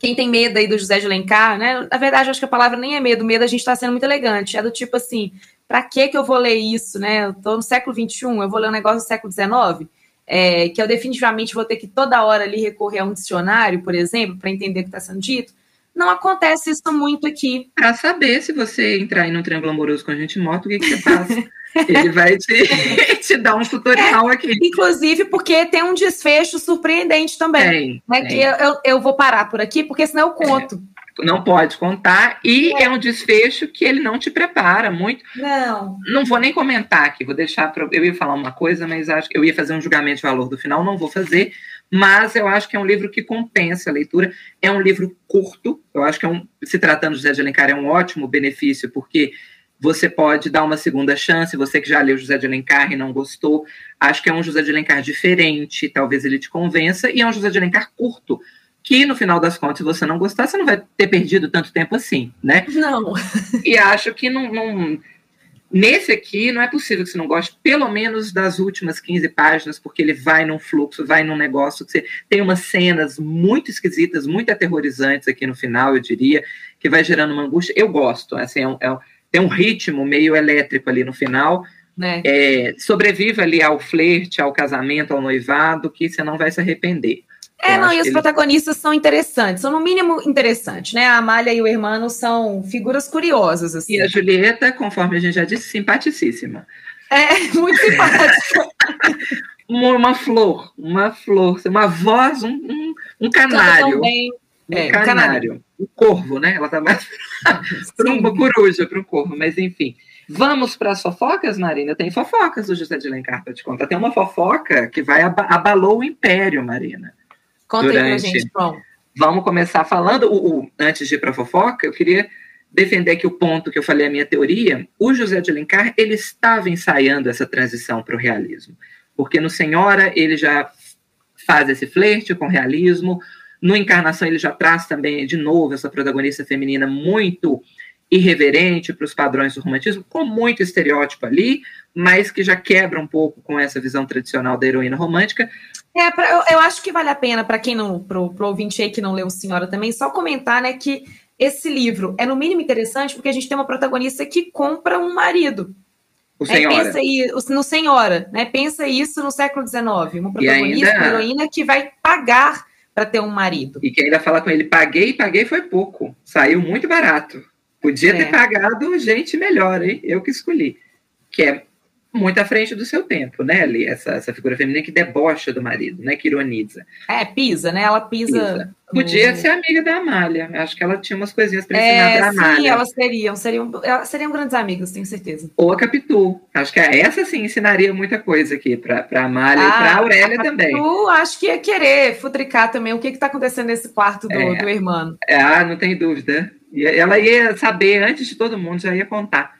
quem tem medo aí do José de Alencar, né? Na verdade, acho que a palavra nem é medo, medo a gente está sendo muito elegante. É do tipo assim, para que que eu vou ler isso, né? Eu tô no século XXI, eu vou ler um negócio do século XIX, é, que eu definitivamente vou ter que toda hora ali recorrer a um dicionário, por exemplo, para entender o que está sendo dito. Não acontece isso muito aqui. Para saber se você entrar em um triângulo amoroso com a gente morta, o que, que você faz? Ele vai te, te dar um tutorial aqui. Inclusive, porque tem um desfecho surpreendente também. Tem, né. Que eu, eu vou parar por aqui, porque senão eu conto. É, não pode contar, e é. é. um desfecho que ele não te prepara muito. Não. Não vou nem comentar aqui, vou deixar. Pra, eu ia falar uma coisa, mas acho que eu ia fazer um julgamento de valor do final, não vou fazer mas eu acho que é um livro que compensa a leitura. É um livro curto, eu acho que é um, se tratando de José de Alencar, é um ótimo benefício, porque você pode dar uma segunda chance, você que já leu José de Alencar e não gostou, acho que é um José de Alencar diferente, talvez ele te convença, e é um José de Alencar curto, que no final das contas, se você não gostar, você não vai ter perdido tanto tempo assim, né? Não. E acho que não, não Nesse aqui, não é possível que você não goste, pelo menos das últimas 15 páginas, porque ele vai num fluxo, vai num negócio que você tem umas cenas muito esquisitas, muito aterrorizantes aqui no final, eu diria, que vai gerando uma angústia. Eu gosto, assim, é um, é um, tem um ritmo meio elétrico ali no final. É. É, sobrevive ali ao flerte, ao casamento, ao noivado, que você não vai se arrepender. É, não, e os protagonistas são interessantes, são no mínimo interessantes, né? A Amália e o Hermano são figuras curiosas, assim. E a Julieta, conforme a gente já disse, simpaticíssima. É, muito simpática. uma, flor, uma flor, uma voz, um, um, um canário. Um, é, canário. Um corvo, né? Ela tá mais para uma coruja, para um corvo, mas enfim. Vamos para as fofocas, Marina? Tem fofocas do José de Alencar para te contar. Tem uma fofoca que vai abalou o império, Marina. Conta durante... aí pra gente, João. Vamos começar falando. O, o, antes de ir para fofoca, eu queria defender aqui o ponto que eu falei a minha teoria. O José de Alencar ele estava ensaiando essa transição para o realismo, porque no Senhora ele já faz esse flerte com o realismo. No Encarnação ele já traz também de novo essa protagonista feminina muito irreverente para os padrões do romantismo, com muito estereótipo ali, mas que já quebra um pouco com essa visão tradicional da heroína romântica. É, pra, eu, eu, acho que vale a pena, para quem não, pro, pro ouvinte aí que não leu Senhora também, só comentar, né, que esse livro é no mínimo interessante porque a gente tem uma protagonista que compra um marido. O é, Senhora. pensa aí, no Senhora, né? Pensa isso no século XIX, uma protagonista, ainda... uma heroína que vai pagar para ter um marido. E que ainda fala com ele, paguei, paguei foi pouco, saiu muito barato. Podia é. ter pagado gente melhor, hein? Eu que escolhi. Que é muito à frente do seu tempo, né, ali, essa, essa figura feminina que debocha do marido, né, que ironiza. É, pisa, né, ela pisa. pisa. Podia no... ser amiga da Amália, acho que ela tinha umas coisinhas para ensinar é, pra Amália. Sim, elas seriam, seriam, seriam grandes amigas, tenho certeza. Ou a Capitu, acho que essa sim ensinaria muita coisa aqui para pra Amália ah, e pra Aurélia a também. Capitu acho que ia querer futricar também o que que tá acontecendo nesse quarto do, é, do irmão. É, ah, não tem dúvida. Ela ia saber antes de todo mundo, já ia contar.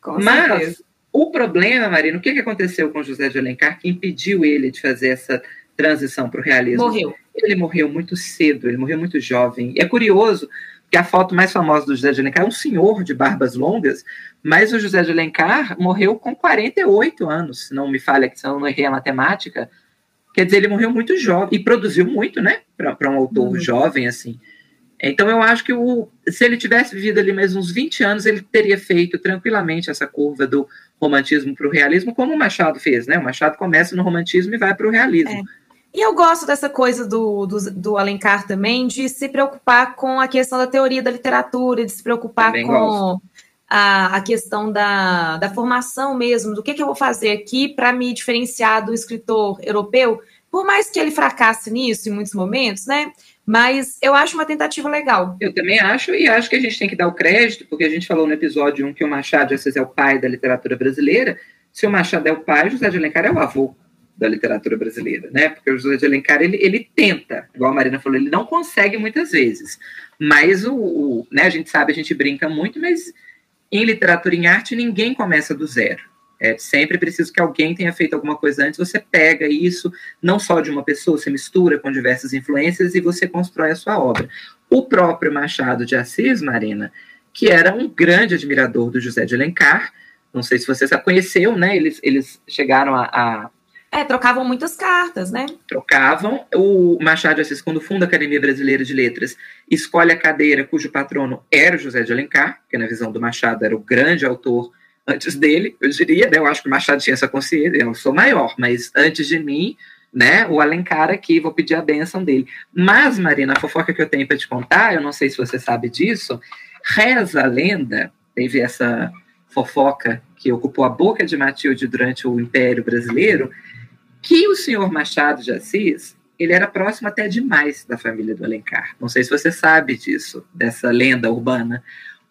Com Mas certeza. O problema, Marina, o que, que aconteceu com José de Alencar que impediu ele de fazer essa transição para o realismo? Morreu. Ele morreu muito cedo, ele morreu muito jovem. E é curioso que a foto mais famosa do José de Alencar é um senhor de barbas longas, mas o José de Alencar morreu com 48 anos, se não me falha, que se eu não errei a matemática. Quer dizer, ele morreu muito jovem e produziu muito, né, para um autor uhum. jovem assim. Então eu acho que o, se ele tivesse vivido ali mais uns 20 anos, ele teria feito tranquilamente essa curva do romantismo para o realismo, como o Machado fez, né? O Machado começa no romantismo e vai para o realismo. É. E eu gosto dessa coisa do, do, do, Alencar também, de se preocupar com a questão da teoria da literatura, de se preocupar também com a, a, questão da, da formação mesmo, do que, que eu vou fazer aqui para me diferenciar do escritor europeu, por mais que ele fracasse nisso em muitos momentos, né? Mas eu acho uma tentativa legal. Eu também acho, e acho que a gente tem que dar o crédito, porque a gente falou no episódio 1 que o Machado de Assis é o pai da literatura brasileira. Se o Machado é o pai, José de Alencar é o avô da literatura brasileira, né? Porque o José de Alencar, ele, ele tenta, igual a Marina falou, ele não consegue muitas vezes. Mas o, o né, a gente sabe, a gente brinca muito, mas em literatura e em arte ninguém começa do zero. É sempre preciso que alguém tenha feito alguma coisa antes. Você pega isso, não só de uma pessoa, você mistura com diversas influências e você constrói a sua obra. O próprio Machado de Assis, Marina, que era um grande admirador do José de Alencar, não sei se você já conheceu, né? Eles, eles chegaram a, a é, trocavam muitas cartas, né? Trocavam. O Machado de Assis, quando funda a Academia Brasileira de Letras, escolhe a cadeira cujo patrono era o José de Alencar, que na visão do Machado era o grande autor antes dele, eu diria, né? Eu acho que o Machado tinha essa consciência, eu sou maior, mas antes de mim, né? O Alencar aqui, vou pedir a benção dele. Mas, Marina, a fofoca que eu tenho para te contar, eu não sei se você sabe disso, reza a lenda, teve essa fofoca que ocupou a boca de Matilde durante o Império Brasileiro, que o senhor Machado de Assis, ele era próximo até demais da família do Alencar. Não sei se você sabe disso, dessa lenda urbana.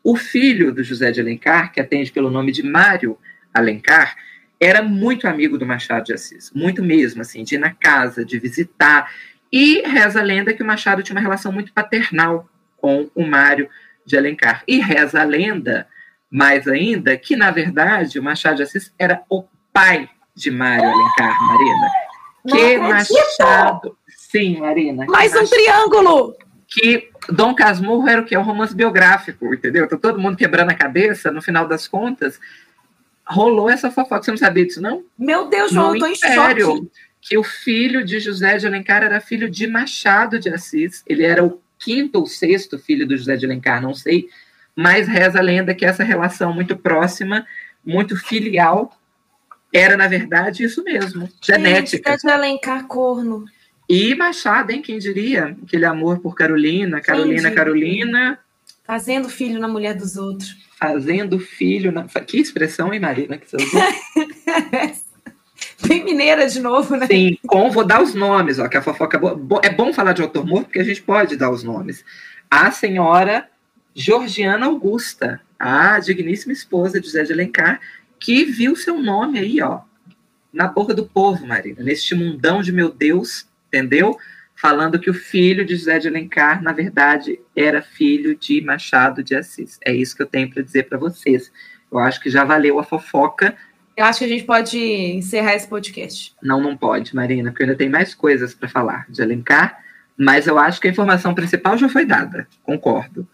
O filho do José de Alencar, que atende pelo nome de Mário Alencar, era muito amigo do Machado de Assis, muito mesmo, assim, de ir na casa, de visitar. E reza a lenda que o Machado tinha uma relação muito paternal com o Mário de Alencar. E reza a lenda, mais ainda, que na verdade o Machado de Assis era o pai de Mário Alencar, Marina. Que Machado. Sim, Marina. Mais um triângulo! Que Dom Casmurro era o que? É um romance biográfico, entendeu? Tá todo mundo quebrando a cabeça, no final das contas, rolou essa fofoca. Você não sabia disso, não? Meu Deus, João, no eu tô em choque. Que o filho de José de Alencar era filho de Machado de Assis. Ele era o quinto ou sexto filho do José de Alencar, não sei. Mas reza a lenda que essa relação muito próxima, muito filial, era, na verdade, isso mesmo, genética. José de Alencar corno. E Machado, hein? Quem diria? Aquele amor por Carolina, Carolina, Carolina. Fazendo filho na mulher dos outros. Fazendo filho na. Que expressão, hein, Marina, que você usou? Bem mineira de novo, né? Sim, com, vou dar os nomes, ó, que a fofoca é, é bom falar de autor morto, porque a gente pode dar os nomes. A senhora Georgiana Augusta, a digníssima esposa de José de Alencar, que viu seu nome aí, ó, na boca do povo, Marina, neste mundão de meu Deus, entendeu? Falando que o filho de José de Alencar, na verdade, era filho de Machado de Assis. É isso que eu tenho para dizer para vocês. Eu acho que já valeu a fofoca. Eu acho que a gente pode encerrar esse podcast. Não, não pode, Marina, porque ainda tem mais coisas para falar de Alencar, mas eu acho que a informação principal já foi dada. Concordo.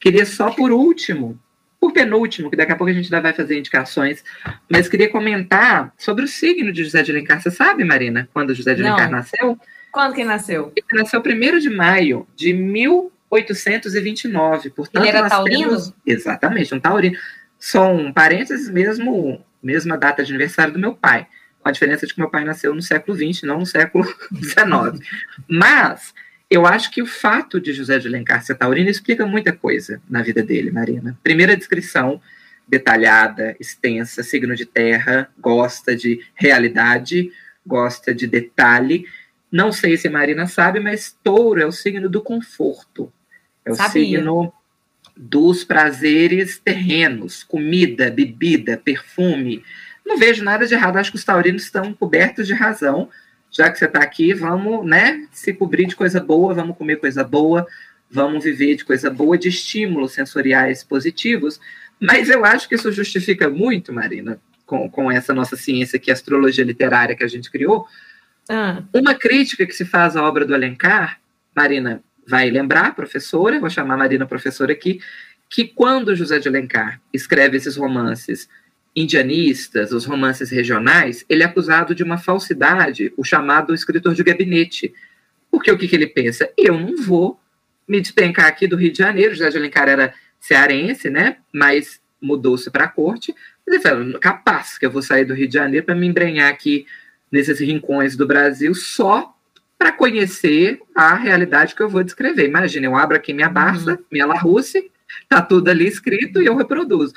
Queria só por último, por penúltimo, que daqui a pouco a gente ainda vai fazer indicações, mas queria comentar sobre o signo de José de Alencar. Você sabe, Marina, quando José de Alencar Não. nasceu? Quando que nasceu? Ele nasceu 1 de maio de 1829. Portanto, Ele era taurino? Temos... Exatamente, um taurino. São um parênteses mesmo, mesma data de aniversário do meu pai. Com a diferença de que meu pai nasceu no século XX, não no século XIX. Mas eu acho que o fato de José de Alencar ser taurino explica muita coisa na vida dele, Marina. Primeira descrição detalhada, extensa, signo de terra, gosta de realidade, gosta de detalhe. Não sei se a Marina sabe, mas touro é o signo do conforto. É o Sabia. signo dos prazeres terrenos, comida, bebida, perfume. Não vejo nada de errado, acho que os taurinos estão cobertos de razão já que você está aqui, vamos, né, se cobrir de coisa boa, vamos comer coisa boa, vamos viver de coisa boa, de estímulos sensoriais positivos. Mas eu acho que isso justifica muito, Marina, com, com essa nossa ciência que é astrologia literária que a gente criou. Ah. Uma crítica que se faz à obra do Alencar, Marina vai lembrar, professora, vou chamar a Marina professora aqui, que quando José de Alencar escreve esses romances indianistas, os romances regionais, ele é acusado de uma falsidade, o chamado escritor de gabinete. Porque o que, que ele pensa? Eu não vou me despencar aqui do Rio de Janeiro. José de Alencar era cearense, né? Mas mudou-se para a corte. Ele falou, capaz que eu vou sair do Rio de Janeiro para me embrenhar aqui nesses rincões do Brasil só para conhecer a realidade que eu vou descrever. Imagina, eu abro aqui minha Barça, uhum. minha La Russe, tá tudo ali escrito e eu reproduzo.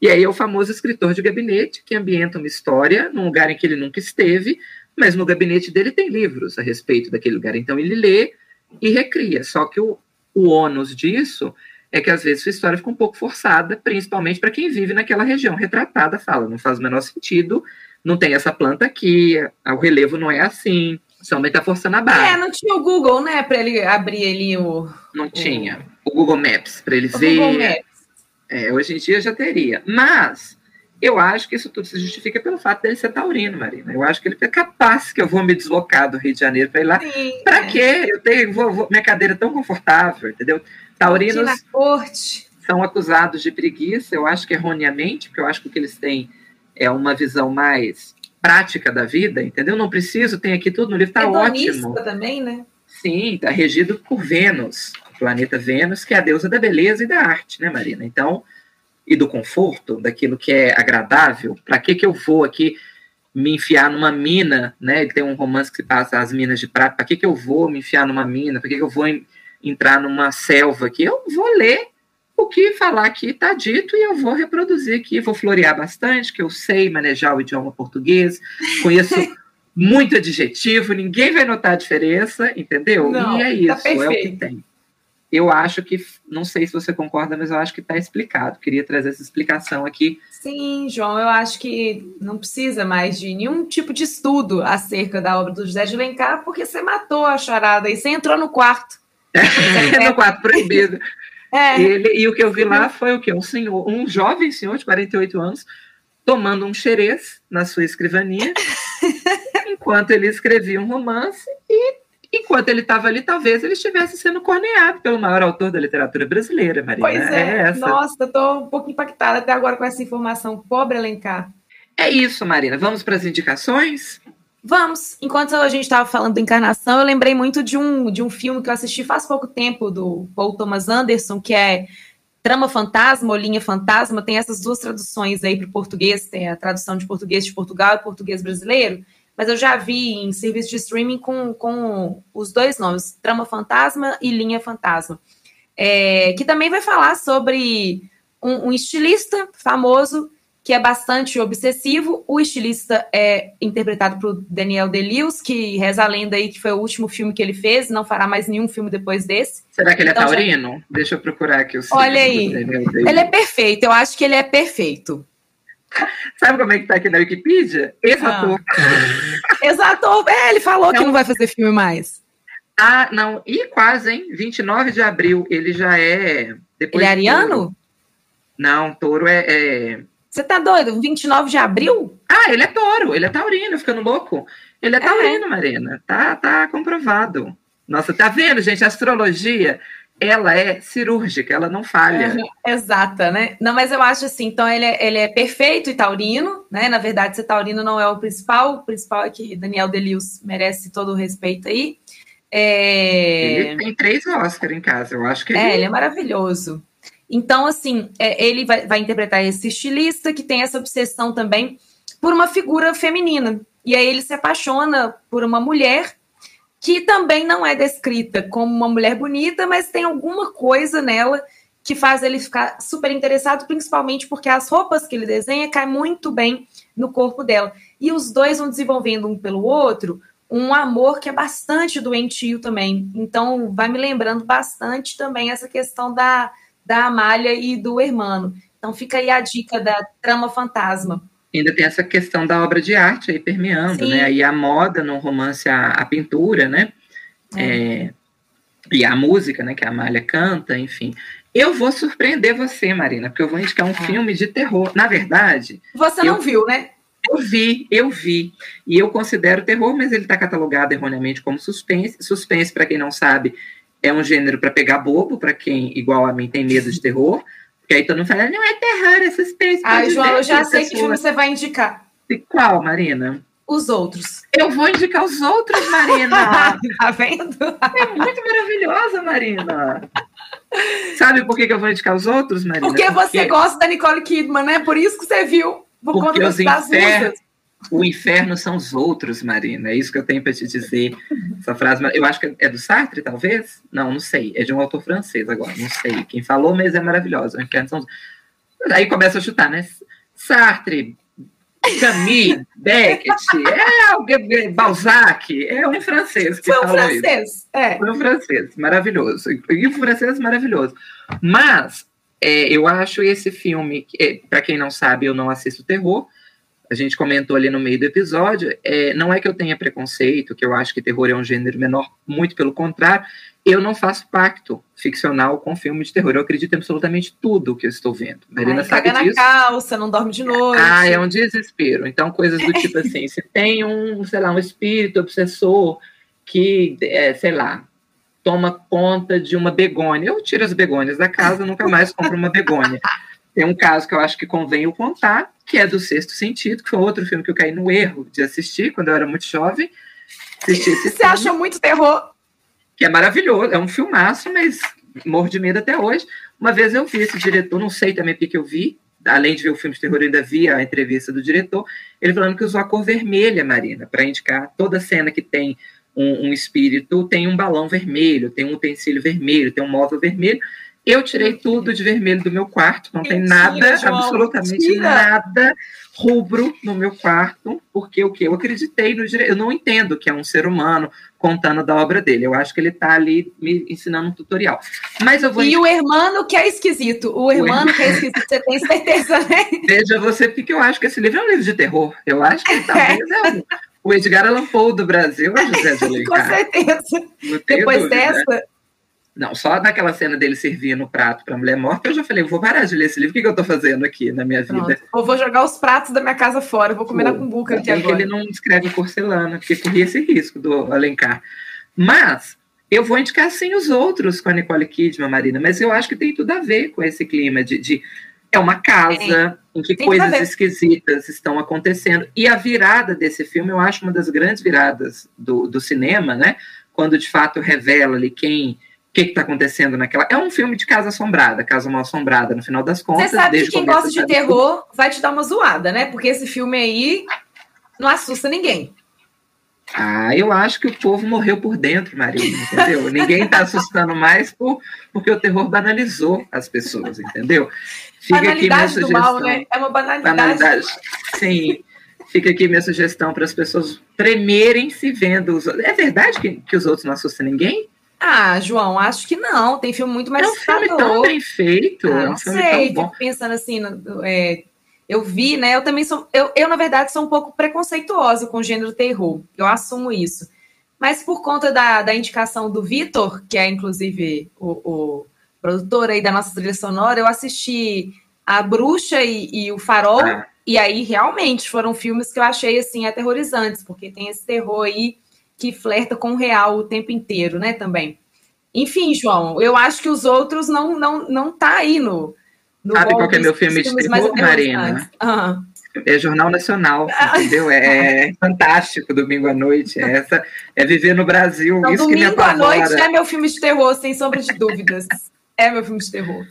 E aí é o famoso escritor de gabinete que ambienta uma história num lugar em que ele nunca esteve, mas no gabinete dele tem livros a respeito daquele lugar. Então ele lê e recria. Só que o, o ônus disso é que às vezes sua história fica um pouco forçada, principalmente para quem vive naquela região retratada. Fala, não faz o menor sentido, não tem essa planta aqui, o relevo não é assim. Somente está forçando a barra. É, não tinha o Google, né, para ele abrir ali o. Não o... tinha. O Google Maps, para ele o ver. Google Maps. É, hoje em dia já teria. Mas eu acho que isso tudo se justifica pelo fato dele ser taurino, Marina. Eu acho que ele é capaz que eu vou me deslocar do Rio de Janeiro para ir lá. Para é. quê? Eu tenho vou, vou, minha cadeira é tão confortável, entendeu? Taurinos corte. são acusados de preguiça, eu acho que erroneamente, porque eu acho que o que eles têm é uma visão mais prática da vida, entendeu? Não preciso, tem aqui tudo no livro, tá ótimo. também, né? Sim, está regido por Vênus planeta Vênus, que é a deusa da beleza e da arte, né, Marina? Então, e do conforto, daquilo que é agradável. Para que que eu vou aqui me enfiar numa mina, né? Ele tem um romance que passa as minas de prata. Para que que eu vou me enfiar numa mina? Para que que eu vou entrar numa selva aqui? Eu vou ler o que falar aqui está dito e eu vou reproduzir aqui, vou florear bastante, que eu sei manejar o idioma português, conheço muito adjetivo, ninguém vai notar a diferença, entendeu? Não, e é tá isso, tá é o que tem eu acho que, não sei se você concorda, mas eu acho que está explicado. Queria trazer essa explicação aqui. Sim, João, eu acho que não precisa mais de nenhum tipo de estudo acerca da obra do José de Alencar, porque você matou a charada e você entrou no quarto. no quarto proibido. É. Ele, e o que eu vi lá foi o quê? Um senhor, um jovem senhor de 48 anos, tomando um xerez na sua escrivaninha, enquanto ele escrevia um romance e enquanto ele estava ali, talvez ele estivesse sendo corneado pelo maior autor da literatura brasileira, Marina. Pois é, é nossa, estou um pouco impactada até agora com essa informação. Pobre Alencar. É isso, Marina. Vamos para as indicações? Vamos. Enquanto a gente estava falando da encarnação, eu lembrei muito de um, de um filme que eu assisti faz pouco tempo, do Paul Thomas Anderson, que é Trama Fantasma ou Linha Fantasma. Tem essas duas traduções aí para o português, tem a tradução de português de Portugal e português brasileiro mas eu já vi em serviço de streaming com, com os dois nomes, Trama Fantasma e Linha Fantasma, é, que também vai falar sobre um, um estilista famoso que é bastante obsessivo. O estilista é interpretado por Daniel Delius, que reza a lenda aí que foi o último filme que ele fez, não fará mais nenhum filme depois desse. Será que ele é então, taurino? Já... Deixa eu procurar aqui o Olha aí, ele é perfeito, eu acho que ele é perfeito. Sabe como é que tá aqui na Wikipedia? Ex-ator. Ah. Ex-ator, é, ele falou que não vai fazer filme mais. Ah, não, e quase, hein? 29 de abril, ele já é... Depois ele é ariano? Não, touro é, é você tá doido? 29 de abril? Ah, ele é touro, ele é taurino, ficando louco. Ele é, é. taurino, é. Marina. Tá, tá comprovado. Nossa, tá vendo, gente? A astrologia, ela é cirúrgica, ela não falha. É, exata, né? Não, mas eu acho assim, então ele é, ele é perfeito e taurino, né? Na verdade, ser taurino não é o principal, o principal é que Daniel Delius merece todo o respeito aí. É... Ele tem três Oscars em casa, eu acho que ele... É, ele é maravilhoso. Então, assim, é, ele vai, vai interpretar esse estilista que tem essa obsessão também por uma figura feminina. E aí ele se apaixona por uma mulher que também não é descrita como uma mulher bonita, mas tem alguma coisa nela que faz ele ficar super interessado, principalmente porque as roupas que ele desenha caem muito bem no corpo dela. E os dois vão desenvolvendo um pelo outro um amor que é bastante doentio também. Então, vai me lembrando bastante também essa questão da, da Amália e do Hermano. Então fica aí a dica da trama fantasma. Ainda tem essa questão da obra de arte aí permeando, Sim. né? Aí a moda no romance, a, a pintura, né? É. É, e a música, né? Que a Amália canta, enfim. Eu vou surpreender você, Marina, porque eu vou indicar um ah. filme de terror. Na verdade. Você não eu, viu, né? Eu vi, eu vi. E eu considero terror, mas ele está catalogado erroneamente como suspense. Suspense, para quem não sabe, é um gênero para pegar bobo, para quem, igual a mim, tem medo de terror. Porque aí todo mundo fala, não é terror, é suspense. Ah, João, eu já sei que filme você vai indicar. E qual, Marina? Os outros. Eu vou indicar os outros, Marina. tá vendo? É muito maravilhosa, Marina. Sabe por que, que eu vou indicar os outros, Marina? Porque, Porque você gosta da Nicole Kidman, né? Por isso que você viu. Por Porque conta das músicas. O inferno são os outros, Marina. É isso que eu tenho para te dizer. Essa frase, eu acho que é do Sartre, talvez? Não, não sei. É de um autor francês agora, não sei quem falou, mas é maravilhosa. O inferno são os... Aí começa a chutar, né? Sartre, Camus, Beckett, é Balzac, é um francês que Foi um francês, isso. é. Foi um francês, maravilhoso. E um francês maravilhoso. Mas é, eu acho esse filme, é, para quem não sabe, eu não assisto terror, a gente comentou ali no meio do episódio, é, não é que eu tenha preconceito, que eu acho que terror é um gênero menor, muito pelo contrário, eu não faço pacto ficcional com filme de terror. Eu acredito em absolutamente tudo que eu estou vendo. Marina Ai, sabe disso. na calça, não dorme de noite. Ah, é um desespero. Então, coisas do tipo assim, se tem um, sei lá, um espírito obsessor que, é, sei lá, toma conta de uma begônia. Eu tiro as begônias da casa, nunca mais compro uma begônia. Tem um caso que eu acho que convém eu contar, que é do Sexto Sentido, que foi outro filme que eu caí no erro de assistir quando eu era muito jovem. Você achou muito terror? Que é maravilhoso, é um filmaço, mas morro de medo até hoje. Uma vez eu vi esse diretor, não sei também porque eu vi, além de ver o filme de terror, eu ainda vi a entrevista do diretor, ele falando que usou a cor vermelha, Marina, para indicar toda cena que tem um, um, espírito, tem um balão vermelho, tem um utensílio vermelho, tem um móvel vermelho, eu tirei tudo de vermelho do meu quarto, não mentira, tem nada, João, absolutamente mentira. nada rubro no meu quarto, porque o que eu acreditei no direito, eu não entendo que é um ser humano contando da obra dele. Eu acho que ele está ali me ensinando um tutorial. Mas eu vou E o hermano que é esquisito, o hermano que é esquisito, você tem certeza, né? Veja você, porque eu acho que esse livro é um livro de terror. Eu acho que talvez é um o Edgar Allan Poe do Brasil é José de Alencar. Com certeza. Depois dúvida. dessa, não, só naquela cena dele servir no prato para a mulher morta, eu já falei, vou parar de ler esse livro, o que, que eu estou fazendo aqui na minha vida? Pronto. Eu vou jogar os pratos da minha casa fora, eu vou comer Pô, na cumbuca aqui agora. ele não escreve porcelana, porque corria esse risco do Alencar. Mas eu vou indicar sim os outros com a Nicole Kidman, Marina, mas eu acho que tem tudo a ver com esse clima de, de é uma casa em que coisas que esquisitas estão acontecendo. E a virada desse filme, eu acho uma das grandes viradas do, do cinema, né? Quando de fato revela ali quem que está acontecendo naquela. É um filme de casa assombrada, casa mal assombrada, no final das contas. Você sabe que quem gosta de terror vai te dar uma zoada, né? Porque esse filme aí não assusta ninguém. Ah, eu acho que o povo morreu por dentro, Maria, entendeu? Ninguém está assustando mais por, porque o terror banalizou as pessoas, entendeu? Fica banalidade do mal, né? É uma banalidade. banalidade. Sim. Fica aqui minha sugestão para as pessoas tremerem se vendo os É verdade que, que os outros não assustam ninguém? Ah, João, acho que não. Tem filme muito mais É um filme tão bem feito. Ah, é um filme sei, tão bom. pensando assim, é, eu vi, né? Eu também sou. Eu, eu, na verdade, sou um pouco preconceituosa com o gênero terror. Eu assumo isso. Mas por conta da, da indicação do Vitor, que é inclusive o, o, produtor aí da nossa trilha sonora, eu assisti A Bruxa e, e o Farol. Ah. E aí, realmente, foram filmes que eu achei, assim, aterrorizantes, porque tem esse terror aí que flerta com o real o tempo inteiro, né, também. Enfim, João, eu acho que os outros não não não tá aí no, no Sabe qual é meu filme de terror, Marina? Uhum. É Jornal Nacional, entendeu? É, é fantástico domingo à noite. É essa é viver no Brasil. Isso domingo à noite é meu filme de terror, sem sombra de dúvidas. é meu filme de terror.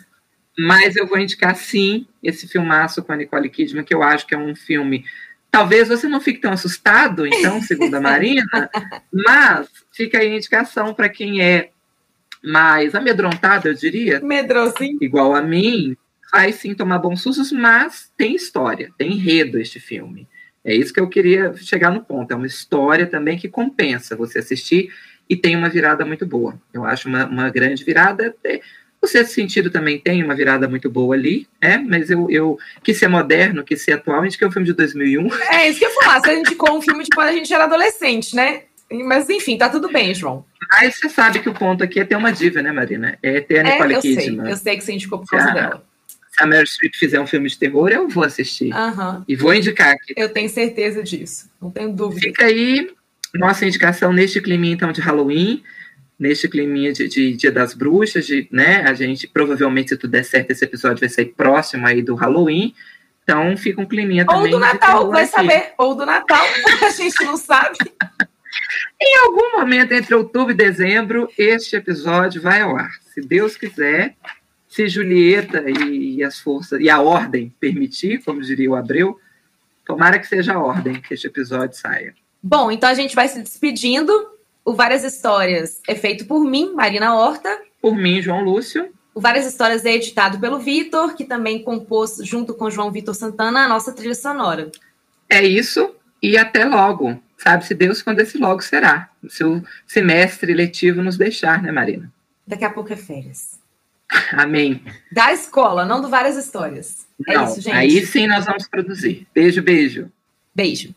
Mas eu vou indicar sim esse filmaço com a Nicole Kidman, que eu acho que é um filme. Talvez você não fique tão assustado, então, segundo a Marina, mas fica aí a indicação para quem é mais amedrontado, eu diria. Medrosinho. Igual a mim, vai sim tomar bons sustos, mas tem história, tem enredo este filme. É isso que eu queria chegar no ponto. É uma história também que compensa você assistir e tem uma virada muito boa. Eu acho uma, uma grande virada. O sexto sentido também tem uma virada muito boa ali, é, mas eu, eu quis ser moderno, quis ser atual, a gente quer um filme de 2001. É, isso que eu ia falar, você indicou um filme de quando a gente era adolescente, né? Mas enfim, tá tudo bem, João. Mas você sabe que o ponto aqui é ter uma diva, né, Marina? É ter a Nicole é, eu Kidman. Sei, eu sei que você indicou por causa dela se a Meryl Streep fizer um filme de terror, eu vou assistir. Uhum. E vou indicar aqui. Eu tenho certeza disso, não tenho dúvida. Fica aí nossa indicação neste clima então de Halloween, neste clima de, de, Dia das Bruxas, de, né? A gente provavelmente, se tudo der certo, esse episódio vai sair próximo aí do Halloween. Então fica um climinha também. Ou do Natal, vai aqui. saber. Ou do Natal, a gente não sabe. em algum momento entre outubro e dezembro, este episódio vai ao ar. Se Deus quiser, se Julieta e, as forças e a ordem permitir, como diria o Abreu, tomara que seja a ordem que este episódio saia. Bom, então a gente vai se despedindo. O Várias Histórias é feito por mim, Marina Horta. Por mim, João Lúcio. O Várias Histórias é editado pelo Vitor, que também compôs, junto com João Vitor Santana, a nossa trilha sonora. É isso, e até logo. Sabe-se Deus quando esse logo será. Se o semestre letivo nos deixar, né, Marina? Daqui a pouco é férias. Amém. Da escola, não do várias histórias. É não, isso, gente. Aí sim nós vamos produzir. Beijo, beijo. Beijo.